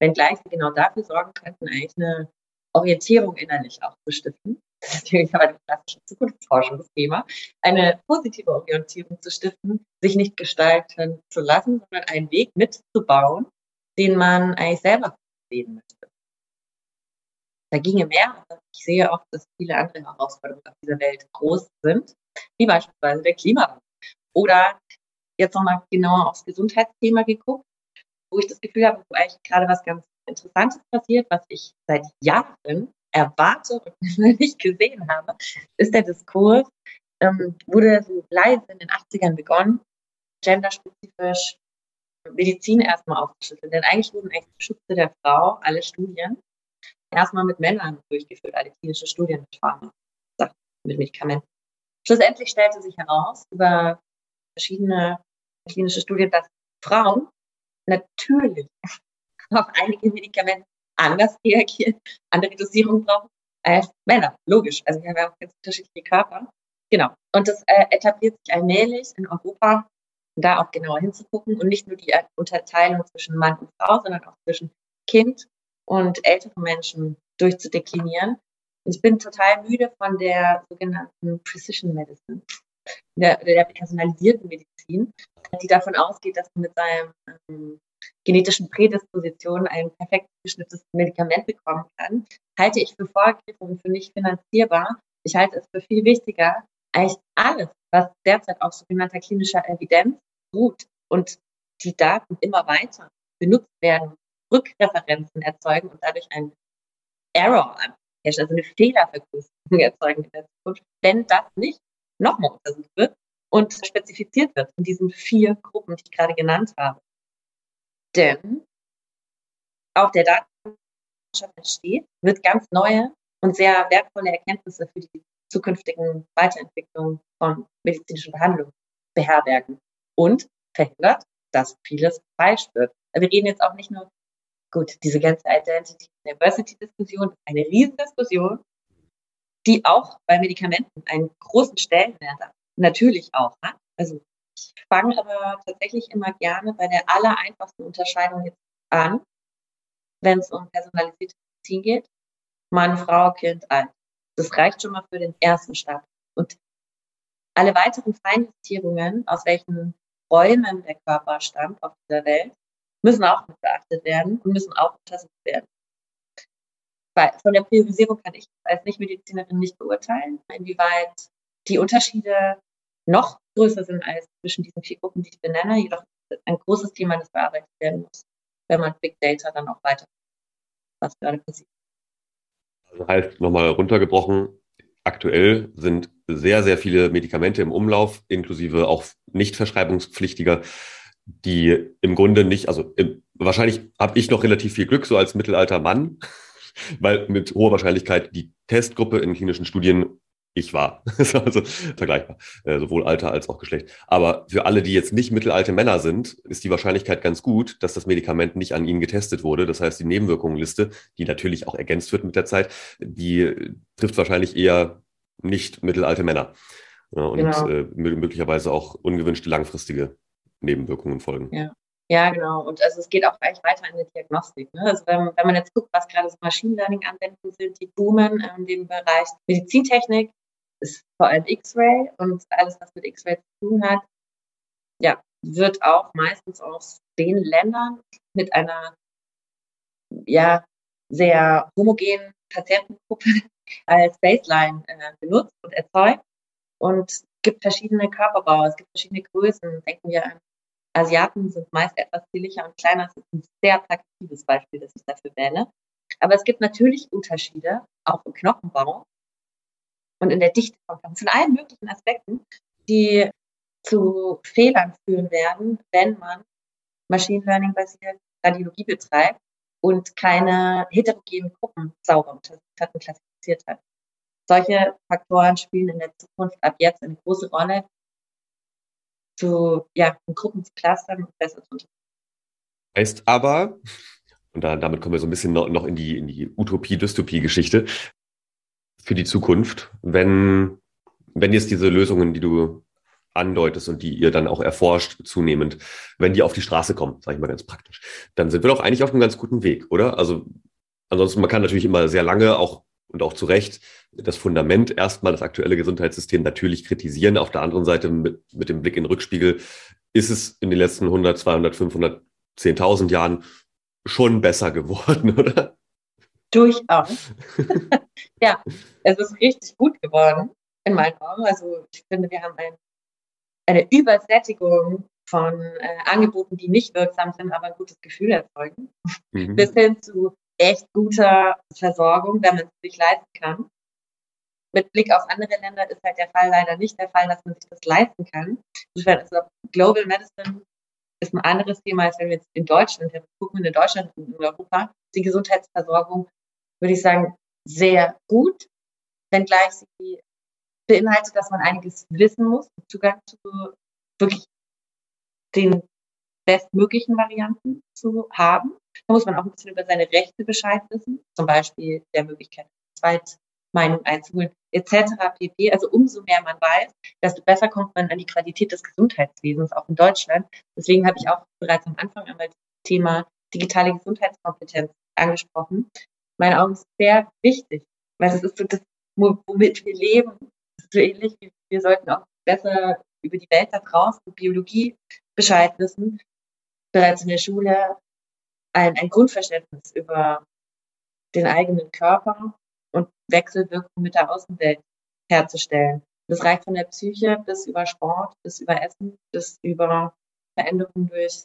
Speaker 1: Wenngleich sie genau dafür sorgen könnten, eigentlich eine Orientierung innerlich auch zu stiften das ist natürlich das Thema, eine positive Orientierung zu stiften, sich nicht gestalten zu lassen, sondern einen Weg mitzubauen, den man eigentlich selber sehen möchte. Da ginge mehr, ich sehe auch, dass viele andere Herausforderungen auf dieser Welt groß sind, wie beispielsweise der Klimawandel. Oder jetzt nochmal genauer aufs Gesundheitsthema geguckt, wo ich das Gefühl habe, wo eigentlich gerade was ganz Interessantes passiert, was ich seit Jahren erwarte und nicht gesehen habe, ist der Diskurs, ähm, wurde so leise in den 80ern begonnen, genderspezifisch Medizin erstmal aufzuschütteln. Denn eigentlich wurden eigentlich zum Schutze der Frau alle Studien erstmal mit Männern durchgeführt, alle klinische Studien mit Pharma, mit Medikamenten. Schlussendlich stellte sich heraus über verschiedene klinische Studien, dass Frauen natürlich auf einige Medikamente anders reagieren, andere Dosierung brauchen als Männer. Logisch. Also wir haben ja auch ganz unterschiedliche Körper. Genau. Und das äh, etabliert sich allmählich in Europa, da auch genauer hinzugucken und nicht nur die Unterteilung zwischen Mann und Frau, sondern auch zwischen Kind und älteren Menschen durchzudeklinieren. Ich bin total müde von der sogenannten Precision Medicine, der, der personalisierten Medizin, die davon ausgeht, dass man mit seinem ähm, genetischen Prädispositionen ein perfekt geschnittenes Medikament bekommen kann, halte ich für vorgegriffen und für nicht finanzierbar. Ich halte es für viel wichtiger, eigentlich alles, was derzeit auf sogenannter klinischer Evidenz ruht und die Daten immer weiter benutzt werden, Rückreferenzen erzeugen und dadurch ein Error, also eine Fehlervergrößerung erzeugen in der Zukunft, wenn das nicht nochmal untersucht wird und spezifiziert wird in diesen vier Gruppen, die ich gerade genannt habe. Denn auf der Datenwissenschaft entsteht, wird ganz neue und sehr wertvolle Erkenntnisse für die zukünftigen Weiterentwicklung von medizinischen Behandlungen beherbergen und verhindert, dass vieles falsch wird. Wir reden jetzt auch nicht nur, gut, diese ganze Identity-Diversity-Diskussion eine Riesendiskussion, die auch bei Medikamenten einen großen Stellenwert hat. Natürlich auch. Ne? Also ich fange aber tatsächlich immer gerne bei der aller einfachsten Unterscheidung jetzt an, wenn es um personalisierte Medizin geht. Mann, Frau, Kind, alt. Das reicht schon mal für den ersten Start. Und alle weiteren Feinjustierungen, aus welchen Räumen der Körper stammt auf dieser Welt, müssen auch mit beachtet werden und müssen auch untersucht werden. Von der Priorisierung kann ich als Nichtmedizinerin nicht beurteilen, inwieweit die Unterschiede noch größer sind als zwischen diesen vier Gruppen, die ich benenne. Jedoch ist ein großes Thema, das bearbeitet werden muss, wenn man Big Data dann auch weiter, was gerade passiert.
Speaker 3: Also heißt nochmal runtergebrochen, aktuell sind sehr, sehr viele Medikamente im Umlauf, inklusive auch nicht verschreibungspflichtiger, die im Grunde nicht, also im, wahrscheinlich habe ich noch relativ viel Glück, so als mittelalter Mann, weil mit hoher Wahrscheinlichkeit die Testgruppe in klinischen Studien ich war. also vergleichbar, äh, sowohl Alter als auch Geschlecht. Aber für alle, die jetzt nicht mittelalte Männer sind, ist die Wahrscheinlichkeit ganz gut, dass das Medikament nicht an ihnen getestet wurde. Das heißt, die Nebenwirkungenliste, die natürlich auch ergänzt wird mit der Zeit, die trifft wahrscheinlich eher nicht mittelalte Männer. Ja, und genau. äh, möglicherweise auch ungewünschte langfristige Nebenwirkungen folgen.
Speaker 1: Ja. Ja, genau. Und also es geht auch gleich weiter in der Diagnostik. Ne? Also wenn, wenn man jetzt guckt, was gerade so Machine Learning-Anwendungen sind, die boomen in dem Bereich Medizintechnik, ist vor allem X-Ray und alles, was mit X-Ray zu tun hat, ja, wird auch meistens aus den Ländern mit einer ja, sehr homogenen Patientengruppe als Baseline äh, benutzt und erzeugt. Und es gibt verschiedene Körperbau, es gibt verschiedene Größen. Denken wir an Asiaten sind meist etwas zierlicher und kleiner. Das ist ein sehr plakatives Beispiel, das ich dafür wähle. Aber es gibt natürlich Unterschiede, auch im Knochenbau und in der Dichte von Knochen, von allen möglichen Aspekten, die zu Fehlern führen werden, wenn man Machine Learning basiert Radiologie betreibt und keine heterogenen Gruppen sauber untersucht und klassifiziert hat. Solche Faktoren spielen in der Zukunft ab jetzt eine große Rolle, zu, ja, in Gruppen zu clustern und besser zu untersuchen.
Speaker 3: Heißt aber, und da, damit kommen wir so ein bisschen noch, noch in die, in die Utopie-Dystopie-Geschichte, für die Zukunft, wenn, wenn jetzt diese Lösungen, die du andeutest und die ihr dann auch erforscht zunehmend, wenn die auf die Straße kommen, sage ich mal ganz praktisch, dann sind wir doch eigentlich auf einem ganz guten Weg, oder? Also ansonsten, man kann natürlich immer sehr lange auch und auch zu Recht das Fundament erstmal, das aktuelle Gesundheitssystem natürlich kritisieren. Auf der anderen Seite mit, mit dem Blick in den Rückspiegel ist es in den letzten 100, 200, 500, 10.000 Jahren schon besser geworden, oder?
Speaker 1: Durchaus. ja, es ist richtig gut geworden in meinen Augen. Also ich finde, wir haben ein, eine Übersättigung von äh, Angeboten, die nicht wirksam sind, aber ein gutes Gefühl erzeugen, mhm. bis hin zu echt guter Versorgung, wenn man es sich leisten kann. Mit Blick auf andere Länder ist halt der Fall leider nicht der Fall, dass man sich das leisten kann. Insofern ist Global Medicine ist ein anderes Thema, als wenn wir jetzt in Deutschland gucken, in Deutschland und in Europa, die Gesundheitsversorgung, würde ich sagen, sehr gut, wenngleich sie beinhaltet, dass man einiges wissen muss, Zugang zu wirklich den bestmöglichen Varianten zu haben. Da muss man auch ein bisschen über seine Rechte Bescheid wissen, zum Beispiel der Möglichkeit, Zweitmeinung einzuholen, etc. pp. Also umso mehr man weiß, desto besser kommt man an die Qualität des Gesundheitswesens, auch in Deutschland. Deswegen habe ich auch bereits am Anfang einmal das Thema digitale Gesundheitskompetenz angesprochen. Meine Augen sehr wichtig, weil es ist so das, womit wir leben. Das ist so ähnlich wie wir sollten auch besser über die Welt da draußen, Biologie Bescheid wissen, bereits in der Schule ein, ein Grundverständnis über den eigenen Körper und Wechselwirkung mit der Außenwelt herzustellen. Das reicht von der Psyche bis über Sport, bis über Essen, bis über Veränderungen durch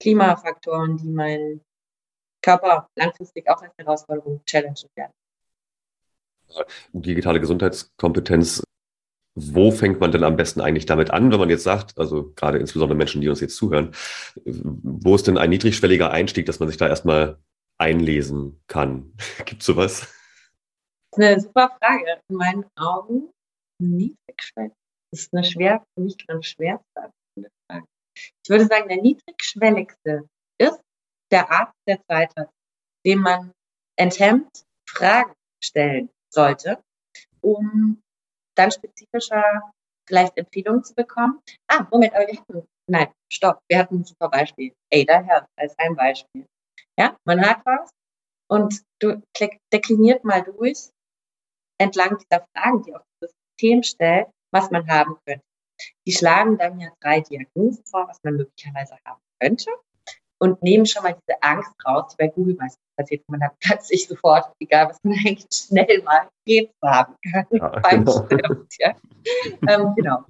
Speaker 1: Klimafaktoren, die meinen Körper langfristig auch als Herausforderung challengen werden.
Speaker 3: Digitale Gesundheitskompetenz wo fängt man denn am besten eigentlich damit an, wenn man jetzt sagt, also gerade insbesondere Menschen, die uns jetzt zuhören, wo ist denn ein niedrigschwelliger Einstieg, dass man sich da erstmal einlesen kann? Gibt es sowas?
Speaker 1: Das ist eine super Frage. In meinen Augen niedrigschwellig. Das ist eine schwer, für mich ganz schwer zu Frage. Ich würde sagen, der niedrigschwelligste der Arzt der Zeit dem man enthemmt Fragen stellen sollte, um dann spezifischer vielleicht Empfehlungen zu bekommen. Ah, Moment, aber wir hatten, nein, stopp, wir hatten ein super Beispiel. Ada Health als ein Beispiel. Ja, man hat was und du dekliniert mal durch entlang dieser Fragen, die auch das System stellt, was man haben könnte. Die schlagen dann ja drei Diagnosen vor, was man möglicherweise haben könnte und nehmen schon mal diese Angst raus, die bei Google meistens passiert. Man hat ganz sich sofort, egal was man eigentlich schnell mal Krebs haben kann. Ja, genau. ja. ähm, genau.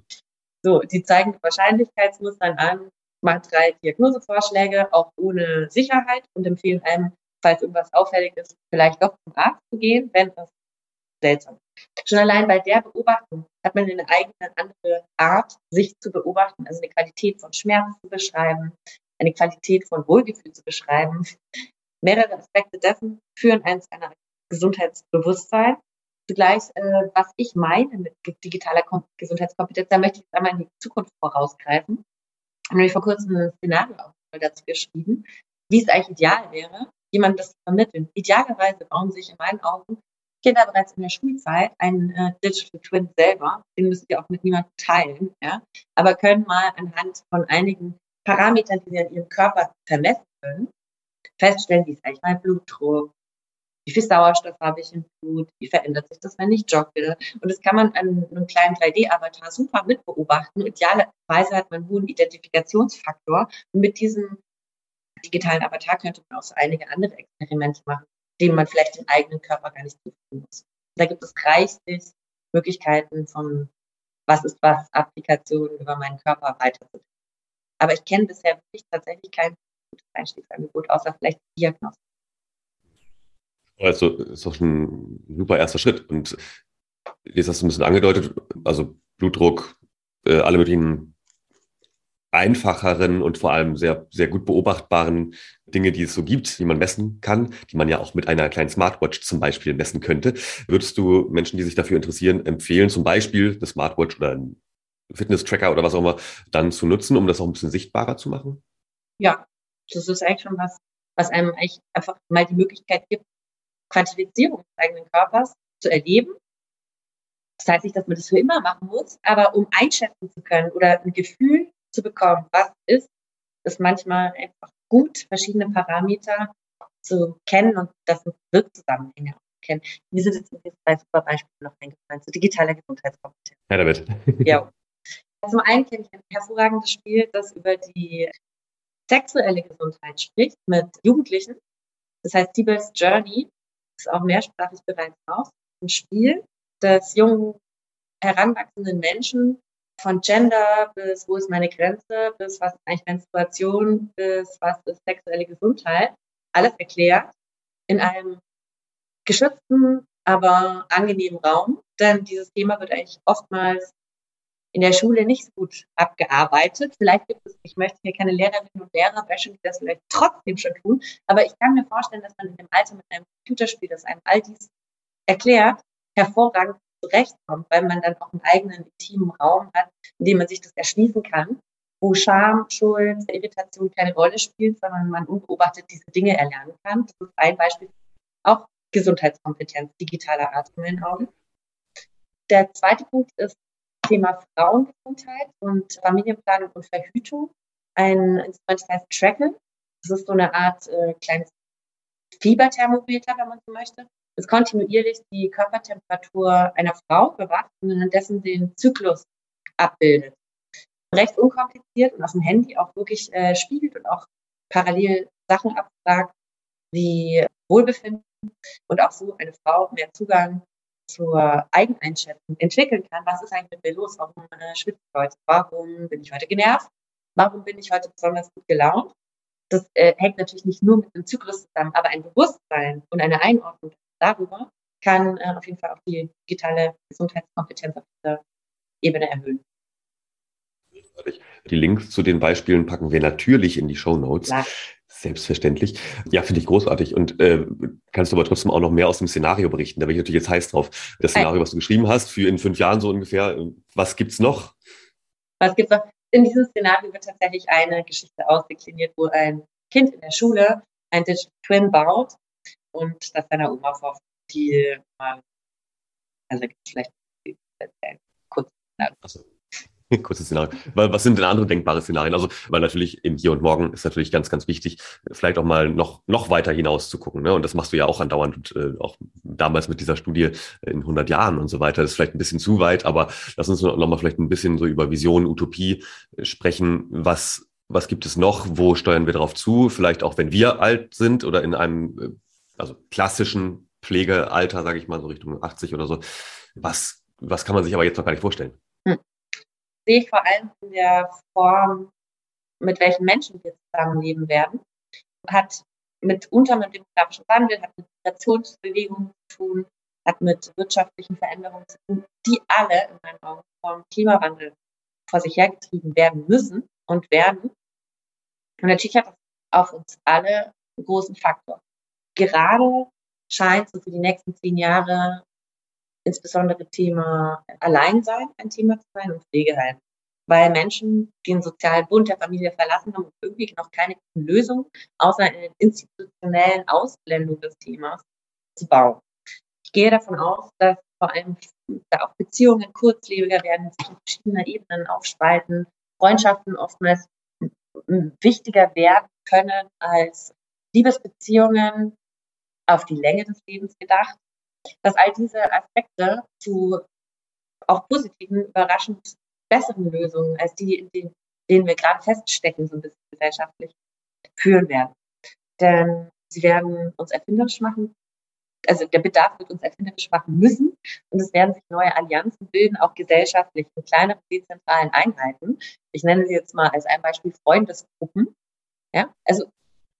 Speaker 1: So, die zeigen Wahrscheinlichkeitsmustern an, machen drei Diagnosevorschläge, auch ohne Sicherheit und empfehlen einem, falls irgendwas auffällig ist, vielleicht doch zum Arzt zu gehen, wenn es seltsam ist. Schon allein bei der Beobachtung hat man eine eigene andere Art, sich zu beobachten, also eine Qualität von Schmerz zu beschreiben, eine Qualität von Wohlgefühl zu beschreiben. Mehrere Aspekte dessen führen eins einer Gesundheitsbewusstsein. Zugleich, äh, was ich meine mit digitaler Gesundheitskompetenz, da möchte ich jetzt einmal in die Zukunft vorausgreifen. Ich habe nämlich vor kurzem ein Szenario dazu geschrieben, wie es eigentlich ideal wäre, jemandem das zu vermitteln. Idealerweise bauen sich in meinen Augen Kinder bereits in der Schulzeit einen äh, Digital Twin selber, den müssen sie auch mit niemandem teilen, ja, aber können mal anhand von einigen Parametern, die wir in ihrem Körper vermessen können, feststellen, wie ist eigentlich mein Blutdruck, wie viel Sauerstoff habe ich im Blut, wie verändert sich das, wenn ich jogge. Und das kann man an einem kleinen 3D-Avatar super mitbeobachten. Idealerweise hat man einen hohen Identifikationsfaktor. Und mit diesem digitalen Avatar könnte man auch so einige andere Experimente machen, denen man vielleicht den eigenen Körper gar nicht zufügen muss. Da gibt es reichlich Möglichkeiten von was ist was Applikationen über meinen Körper weiterzubringen. Aber ich kenne bisher wirklich tatsächlich kein gutes Einstiegsangebot, außer vielleicht Diagnostik.
Speaker 3: Also ist doch ein super erster Schritt. Und jetzt hast du ein bisschen angedeutet, also Blutdruck, äh, alle möglichen einfacheren und vor allem sehr, sehr gut beobachtbaren Dinge, die es so gibt, die man messen kann, die man ja auch mit einer kleinen Smartwatch zum Beispiel messen könnte. Würdest du Menschen, die sich dafür interessieren, empfehlen, zum Beispiel eine Smartwatch oder ein Fitness-Tracker oder was auch immer dann zu nutzen, um das auch ein bisschen sichtbarer zu machen?
Speaker 1: Ja, das ist eigentlich schon was, was einem eigentlich einfach mal die Möglichkeit gibt, Quantifizierung des eigenen Körpers zu erleben. Das heißt nicht, dass man das für immer machen muss, aber um einschätzen zu können oder ein Gefühl zu bekommen, was ist, ist manchmal einfach gut, verschiedene Parameter zu kennen und das sind Wirkzusammenhänge kennen. Mir sind jetzt zwei super Beispiele noch eingefallen zu digitaler Gesundheitskompetenz.
Speaker 3: Ja, damit.
Speaker 1: ja. Zum einen kenne ich ein hervorragendes Spiel, das über die sexuelle Gesundheit spricht mit Jugendlichen. Das heißt Siebel's Journey. Ist auch mehrsprachig bereits raus. Ein Spiel, das jungen, heranwachsenden Menschen von Gender bis wo ist meine Grenze, bis was ist eigentlich Menstruation, bis was ist sexuelle Gesundheit, alles erklärt in einem geschützten, aber angenehmen Raum. Denn dieses Thema wird eigentlich oftmals in der Schule nicht so gut abgearbeitet. Vielleicht gibt es, ich möchte hier keine Lehrerinnen und Lehrer bashen, die das vielleicht trotzdem schon tun, aber ich kann mir vorstellen, dass man in dem Alter mit einem Computerspiel, das einem all dies erklärt, hervorragend zurechtkommt, weil man dann auch einen eigenen intimen Raum hat, in dem man sich das erschließen kann, wo Scham, Schuld, Irritation keine Rolle spielt, sondern man unbeobachtet diese Dinge erlernen kann. Das ist ein Beispiel, auch Gesundheitskompetenz digitaler Art in meinen Augen. Der zweite Punkt ist Thema Frauengesundheit und Familienplanung und Verhütung ein Instrument, das heißt Tracken. Das ist so eine Art äh, kleines Fieberthermometer, wenn man so möchte, das kontinuierlich die Körpertemperatur einer Frau bewacht und anhand den Zyklus abbildet. Recht unkompliziert und auf dem Handy auch wirklich äh, spiegelt und auch parallel Sachen abfragt, wie Wohlbefinden und auch so eine Frau mehr Zugang zur Eigeneinschätzung entwickeln kann, was ist eigentlich mit mir los? Warum äh, schwitze ich heute? Warum bin ich heute genervt? Warum bin ich heute besonders gut gelaunt? Das äh, hängt natürlich nicht nur mit dem Zyklus zusammen, aber ein Bewusstsein und eine Einordnung darüber kann äh, auf jeden Fall auch die digitale Gesundheitskompetenz auf dieser Ebene erhöhen.
Speaker 3: Die Links zu den Beispielen packen wir natürlich in die Show Notes. Selbstverständlich. Ja, finde ich großartig. Und äh, kannst du aber trotzdem auch noch mehr aus dem Szenario berichten? Da bin ich natürlich jetzt heiß drauf. Das Szenario, was du geschrieben hast, für in fünf Jahren so ungefähr. Was gibt's noch?
Speaker 1: Was gibt's noch? In diesem Szenario wird tatsächlich eine Geschichte ausdekliniert, wo ein Kind in der Schule ein Digital Twin baut und das seiner Oma vor die mal, also vielleicht kurz.
Speaker 3: Also. Kurzes Szenario. Was sind denn andere denkbare Szenarien? Also, weil natürlich im Hier und Morgen ist natürlich ganz, ganz wichtig, vielleicht auch mal noch, noch weiter hinaus zu gucken. Ne? Und das machst du ja auch andauernd, und, äh, auch damals mit dieser Studie in 100 Jahren und so weiter. Das ist vielleicht ein bisschen zu weit, aber lass uns noch mal vielleicht ein bisschen so über Vision, Utopie äh, sprechen. Was, was gibt es noch? Wo steuern wir darauf zu? Vielleicht auch, wenn wir alt sind oder in einem, äh, also klassischen Pflegealter, sage ich mal, so Richtung 80 oder so. Was, was kann man sich aber jetzt noch gar nicht vorstellen?
Speaker 1: Sehe ich vor allem in der Form, mit welchen Menschen wir zusammenleben werden. Hat mitunter mit demografischen Wandel, hat mit Migrationsbewegungen zu tun, hat mit wirtschaftlichen Veränderungen zu tun, die alle in meinen Augen vom Klimawandel vor sich hergetrieben werden müssen und werden. Und natürlich hat das auf uns alle einen großen Faktor. Gerade scheint so für die nächsten zehn Jahre insbesondere Thema Alleinsein ein Thema zu sein und Pflegeheim. Weil Menschen den sozialen Bund der Familie verlassen haben und irgendwie noch keine Lösung außer eine institutionellen Ausblendung des Themas zu bauen. Ich gehe davon aus, dass vor allem da auch Beziehungen kurzlebiger werden, sich auf verschiedene Ebenen aufspalten, Freundschaften oftmals wichtiger werden können als Liebesbeziehungen auf die Länge des Lebens gedacht dass all diese Aspekte zu auch positiven, überraschend besseren Lösungen als die, in denen, denen wir gerade feststecken, so ein bisschen gesellschaftlich, führen werden. Denn sie werden uns erfinderisch machen. Also der Bedarf wird uns erfinderisch machen müssen und es werden sich neue Allianzen bilden, auch gesellschaftlich in kleineren dezentralen Einheiten. Ich nenne sie jetzt mal als ein Beispiel Freundesgruppen. Ja, also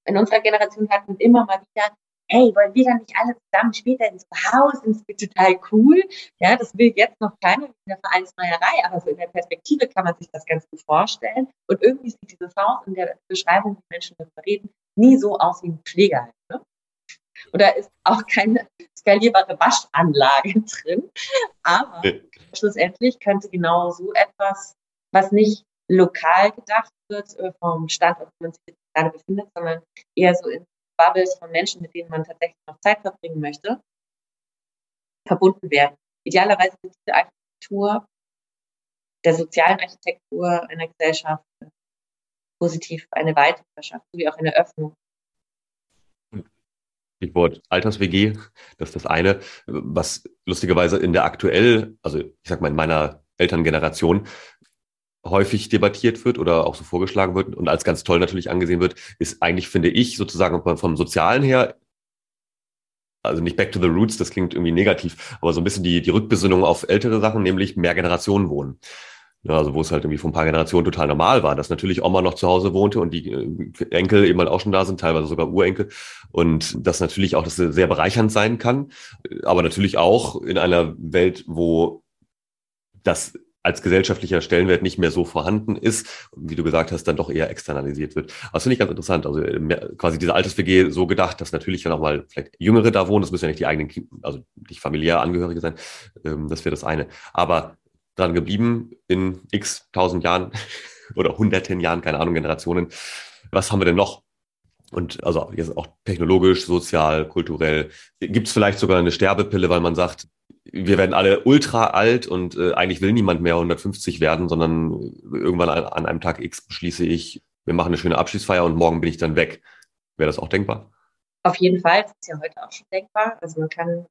Speaker 1: in unserer Generation hatten wir immer mal wieder hey, wollen wir dann nicht alle zusammen später ins Haus? Das ist total cool. Ja, das will jetzt noch keiner in der Vereinsmeierei, aber so in der Perspektive kann man sich das ganz gut vorstellen. Und irgendwie sieht dieses Haus in der Beschreibung, die Menschen darüber reden, nie so aus wie ein Pflegeheim. Ne? Und da ist auch keine skalierbare Waschanlage drin. Aber schlussendlich könnte genau so etwas, was nicht lokal gedacht wird äh, vom Standort, wo man sich gerade befindet, sondern eher so in Bubbles von Menschen, mit denen man tatsächlich noch Zeit verbringen möchte, verbunden werden. Idealerweise wird diese Architektur der sozialen Architektur einer Gesellschaft positiv eine Weite verschafft, sowie auch eine Öffnung.
Speaker 3: Stichwort Alters-WG, das ist das eine, was lustigerweise in der aktuell, also ich sag mal in meiner Elterngeneration, häufig debattiert wird oder auch so vorgeschlagen wird und als ganz toll natürlich angesehen wird, ist eigentlich, finde ich, sozusagen vom Sozialen her, also nicht back to the roots, das klingt irgendwie negativ, aber so ein bisschen die, die Rückbesinnung auf ältere Sachen, nämlich mehr Generationen wohnen. Ja, also wo es halt irgendwie vor ein paar Generationen total normal war, dass natürlich Oma noch zu Hause wohnte und die äh, Enkel eben halt auch schon da sind, teilweise sogar Urenkel. Und das natürlich auch das sehr bereichernd sein kann, aber natürlich auch in einer Welt, wo das als gesellschaftlicher Stellenwert nicht mehr so vorhanden ist, wie du gesagt hast, dann doch eher externalisiert wird. das finde ich ganz interessant. Also quasi diese Alters-WG so gedacht, dass natürlich dann auch mal vielleicht Jüngere da wohnen, das müssen ja nicht die eigenen, also nicht familiär Angehörige sein, ähm, das wäre das eine. Aber dran geblieben in x tausend Jahren oder hunderten Jahren, keine Ahnung, Generationen. Was haben wir denn noch? Und also jetzt auch technologisch, sozial, kulturell. Gibt es vielleicht sogar eine Sterbepille, weil man sagt, wir werden alle ultra alt und äh, eigentlich will niemand mehr 150 werden, sondern irgendwann an, an einem Tag X beschließe ich, wir machen eine schöne Abschiedsfeier und morgen bin ich dann weg. Wäre das auch denkbar?
Speaker 1: Auf jeden Fall, das ist ja heute auch schon denkbar. Also man kann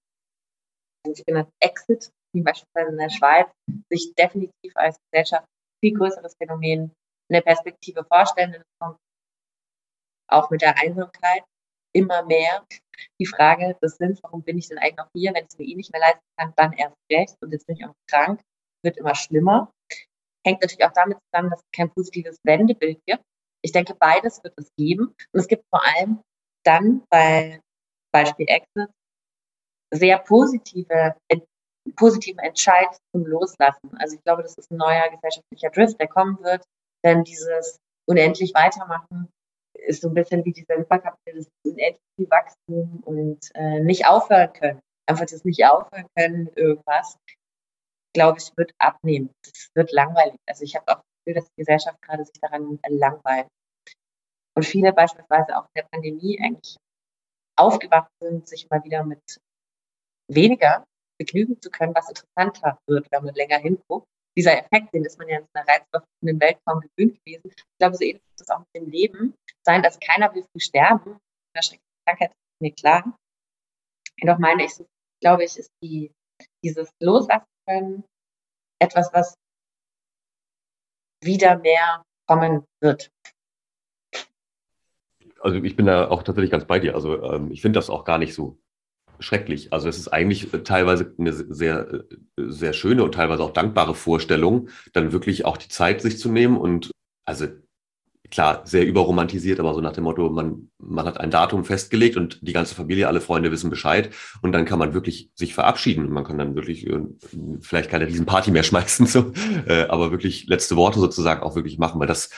Speaker 1: einen sogenannten Exit, wie beispielsweise in der Schweiz, sich definitiv als Gesellschaft viel größeres Phänomen in der Perspektive vorstellen, auch mit der Einsamkeit immer mehr die Frage des Sinns, warum bin ich denn eigentlich noch hier, wenn ich es mir eh nicht mehr leisten kann, dann erst recht und jetzt bin ich auch krank, wird immer schlimmer. Hängt natürlich auch damit zusammen, dass es kein positives Wendebild gibt. Ich denke, beides wird es geben. Und es gibt vor allem dann bei Beispiel Exit sehr positive, positiven Entscheid zum Loslassen. Also ich glaube, das ist ein neuer gesellschaftlicher Drift, der kommen wird. Denn dieses unendlich weitermachen ist so ein bisschen wie dieser Hyperkapitalismus, unendliche Wachstum und äh, nicht aufhören können. Einfach das nicht aufhören können irgendwas, glaube ich, wird abnehmen. Das wird langweilig. Also ich habe auch das Gefühl, dass die Gesellschaft gerade sich daran langweilt. Und viele beispielsweise auch in der Pandemie eigentlich aufgewacht sind, sich mal wieder mit weniger begnügen zu können, was interessanter wird, wenn man länger hinguckt. Dieser Effekt, den ist man ja in einer reizüberflutenden Welt kaum gewöhnt gewesen. Ich glaube, so ähnlich ist das auch mit dem Leben. Sein, dass keiner will früh sterben. Eine schreckliche ist mir klar. Jedoch meine ich, glaube ich, ist die, dieses Loslassen etwas, was wieder mehr kommen wird.
Speaker 3: Also ich bin da auch tatsächlich ganz bei dir. Also ähm, ich finde das auch gar nicht so schrecklich. Also es ist eigentlich teilweise eine sehr, sehr schöne und teilweise auch dankbare Vorstellung, dann wirklich auch die Zeit sich zu nehmen und also klar, sehr überromantisiert, aber so nach dem Motto, man, man hat ein Datum festgelegt und die ganze Familie, alle Freunde wissen Bescheid und dann kann man wirklich sich verabschieden. Man kann dann wirklich äh, vielleicht keine Riesenparty mehr schmeißen, so, äh, aber wirklich letzte Worte sozusagen auch wirklich machen, weil das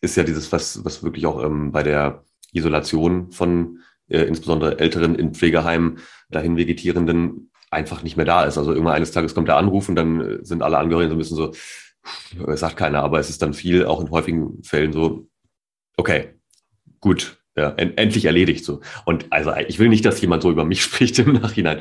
Speaker 3: ist ja dieses, was, was wirklich auch ähm, bei der Isolation von äh, insbesondere Älteren in Pflegeheimen, dahin Vegetierenden einfach nicht mehr da ist. Also irgendwann eines Tages kommt der Anruf und dann äh, sind alle Angehörigen so ein bisschen so, sagt keiner, aber es ist dann viel, auch in häufigen Fällen so, okay, gut, ja, en endlich erledigt so. Und also ich will nicht, dass jemand so über mich spricht im Nachhinein.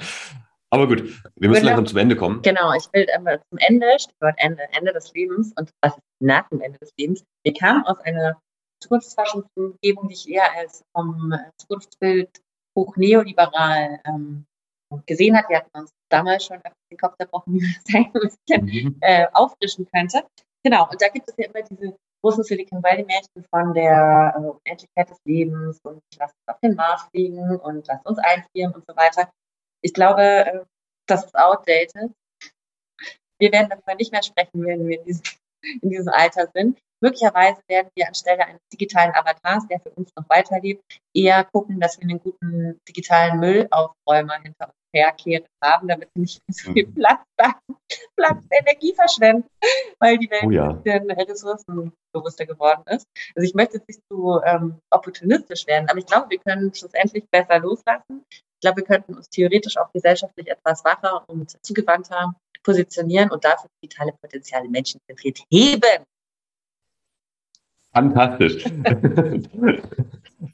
Speaker 3: Aber gut, wir müssen langsam zum Ende kommen.
Speaker 1: Genau, ich will einmal zum Ende, Stichwort Ende, Ende des Lebens und was ist nach dem Ende des Lebens. Wir kamen aus einer Zukunftsforschungsumgebung, die ich eher als vom Zukunftsbild hoch neoliberal ähm, gesehen hat. Wir hatten uns damals schon den Kopf zerbrochen, wie man das ein bisschen mhm. äh, auffrischen könnte. Genau, und da gibt es ja immer diese großen Silicon Valley Märchen von der äh, Unendlichkeit des Lebens und lasst uns auf den Mars fliegen und lasst uns einfrieren und so weiter. Ich glaube, äh, das ist outdated. Wir werden darüber nicht mehr sprechen, wenn wir in diesem, in diesem Alter sind. Möglicherweise werden wir anstelle eines digitalen Avatars, der für uns noch weiterlebt, eher gucken, dass wir einen guten digitalen Müllaufräumer hinter uns herkehren haben, damit wir nicht so viel mhm. Platz, Platz Energie verschwenden, weil die Welt oh ja. ein bisschen ressourcenbewusster geworden ist. Also ich möchte jetzt nicht zu ähm, opportunistisch werden, aber ich glaube, wir können schlussendlich besser loslassen. Ich glaube, wir könnten uns theoretisch auch gesellschaftlich etwas wacher und zugewandter positionieren und dafür digitale Potenziale menschenzentriert heben.
Speaker 3: Fantastisch.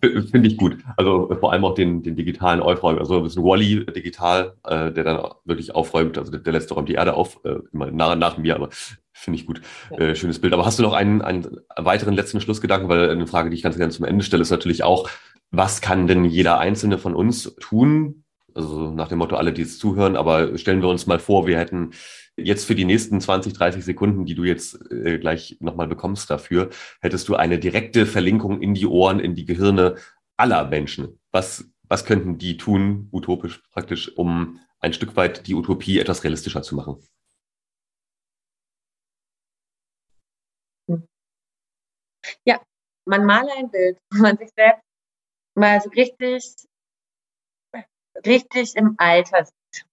Speaker 3: Finde ich gut. Also vor allem auch den, den digitalen Aufräumen. Also ein bisschen Wally digital, äh, der dann wirklich aufräumt. Also der, der lässt räumt die Erde auf, äh, immer nach, nach mir, aber finde ich gut. Äh, schönes Bild. Aber hast du noch einen, einen weiteren letzten Schlussgedanken? Weil eine Frage, die ich ganz gerne zum Ende stelle, ist natürlich auch, was kann denn jeder Einzelne von uns tun? Also nach dem Motto, alle, die jetzt zuhören, aber stellen wir uns mal vor, wir hätten Jetzt für die nächsten 20, 30 Sekunden, die du jetzt äh, gleich nochmal bekommst dafür, hättest du eine direkte Verlinkung in die Ohren, in die Gehirne aller Menschen. Was, was könnten die tun, utopisch praktisch, um ein Stück weit die Utopie etwas realistischer zu machen?
Speaker 1: Ja, man male ein Bild, man sich selbst mal so richtig, richtig im Alter sieht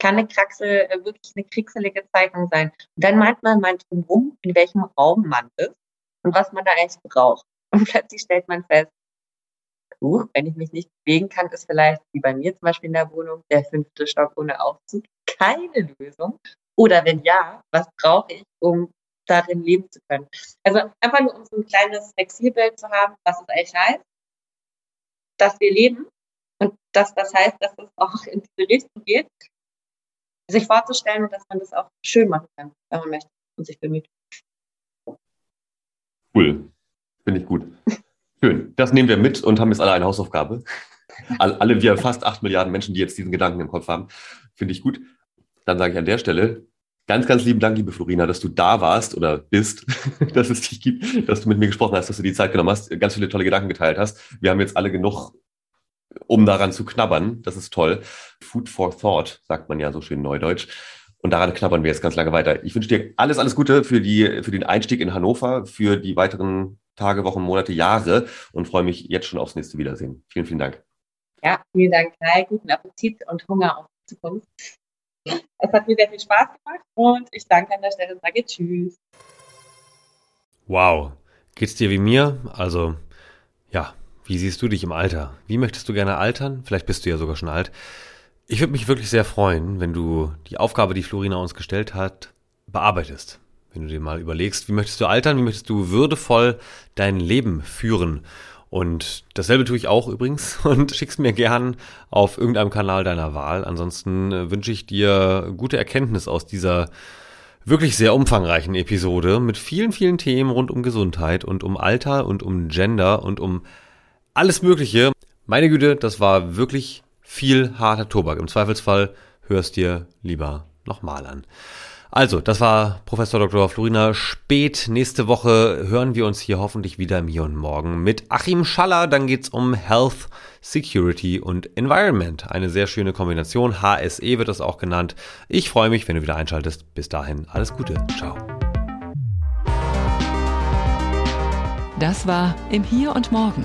Speaker 1: kann eine Kraxel äh, wirklich eine kriegelige Zeichnung sein. Und dann meint man mal drumherum, in welchem Raum man ist und was man da eigentlich braucht. Und plötzlich stellt man fest, uh, wenn ich mich nicht bewegen kann, ist vielleicht, wie bei mir zum Beispiel in der Wohnung, der fünfte Stock ohne Aufzug keine Lösung. Oder wenn ja, was brauche ich, um darin leben zu können? Also einfach nur um so ein kleines Exilbild zu haben, was es eigentlich heißt, dass wir leben und dass das heißt, dass es auch in diese Richtung geht sich vorzustellen dass man das auch schön machen kann, wenn man möchte und sich bemüht.
Speaker 3: Cool. Finde ich gut. Schön. Das nehmen wir mit und haben jetzt alle eine Hausaufgabe. Alle wir fast acht Milliarden Menschen, die jetzt diesen Gedanken im Kopf haben. Finde ich gut. Dann sage ich an der Stelle ganz, ganz lieben Dank, liebe Florina, dass du da warst oder bist, dass es dich gibt, dass du mit mir gesprochen hast, dass du die Zeit genommen hast, ganz viele tolle Gedanken geteilt hast. Wir haben jetzt alle genug um daran zu knabbern. Das ist toll. Food for Thought, sagt man ja so schön neudeutsch. Und daran knabbern wir jetzt ganz lange weiter. Ich wünsche dir alles, alles Gute für, die, für den Einstieg in Hannover, für die weiteren Tage, Wochen, Monate, Jahre und freue mich jetzt schon aufs nächste Wiedersehen. Vielen, vielen Dank.
Speaker 1: Ja, vielen Dank, Kai. Guten Appetit und Hunger auf die Zukunft. Es hat mir sehr viel Spaß gemacht und ich danke an der Stelle und sage Tschüss.
Speaker 3: Wow. Geht's dir wie mir? Also, ja, wie siehst du dich im Alter? Wie möchtest du gerne altern? Vielleicht bist du ja sogar schon alt. Ich würde mich wirklich sehr freuen, wenn du die Aufgabe, die Florina uns gestellt hat, bearbeitest. Wenn du dir mal überlegst, wie möchtest du altern, wie möchtest du würdevoll dein Leben führen. Und dasselbe tue ich auch übrigens und schick's mir gern auf irgendeinem Kanal deiner Wahl. Ansonsten äh, wünsche ich dir gute Erkenntnis aus dieser wirklich sehr umfangreichen Episode mit vielen, vielen Themen rund um Gesundheit und um Alter und um Gender und um alles Mögliche. Meine Güte, das war wirklich viel harter Tobak. Im Zweifelsfall hörst dir lieber nochmal an. Also, das war Professor Dr. Florina Spät. Nächste Woche hören wir uns hier hoffentlich wieder im Hier und Morgen mit Achim Schaller. Dann geht's um Health, Security und Environment. Eine sehr schöne Kombination. HSE wird das auch genannt. Ich freue mich, wenn du wieder einschaltest. Bis dahin, alles Gute. Ciao.
Speaker 2: Das war im Hier und Morgen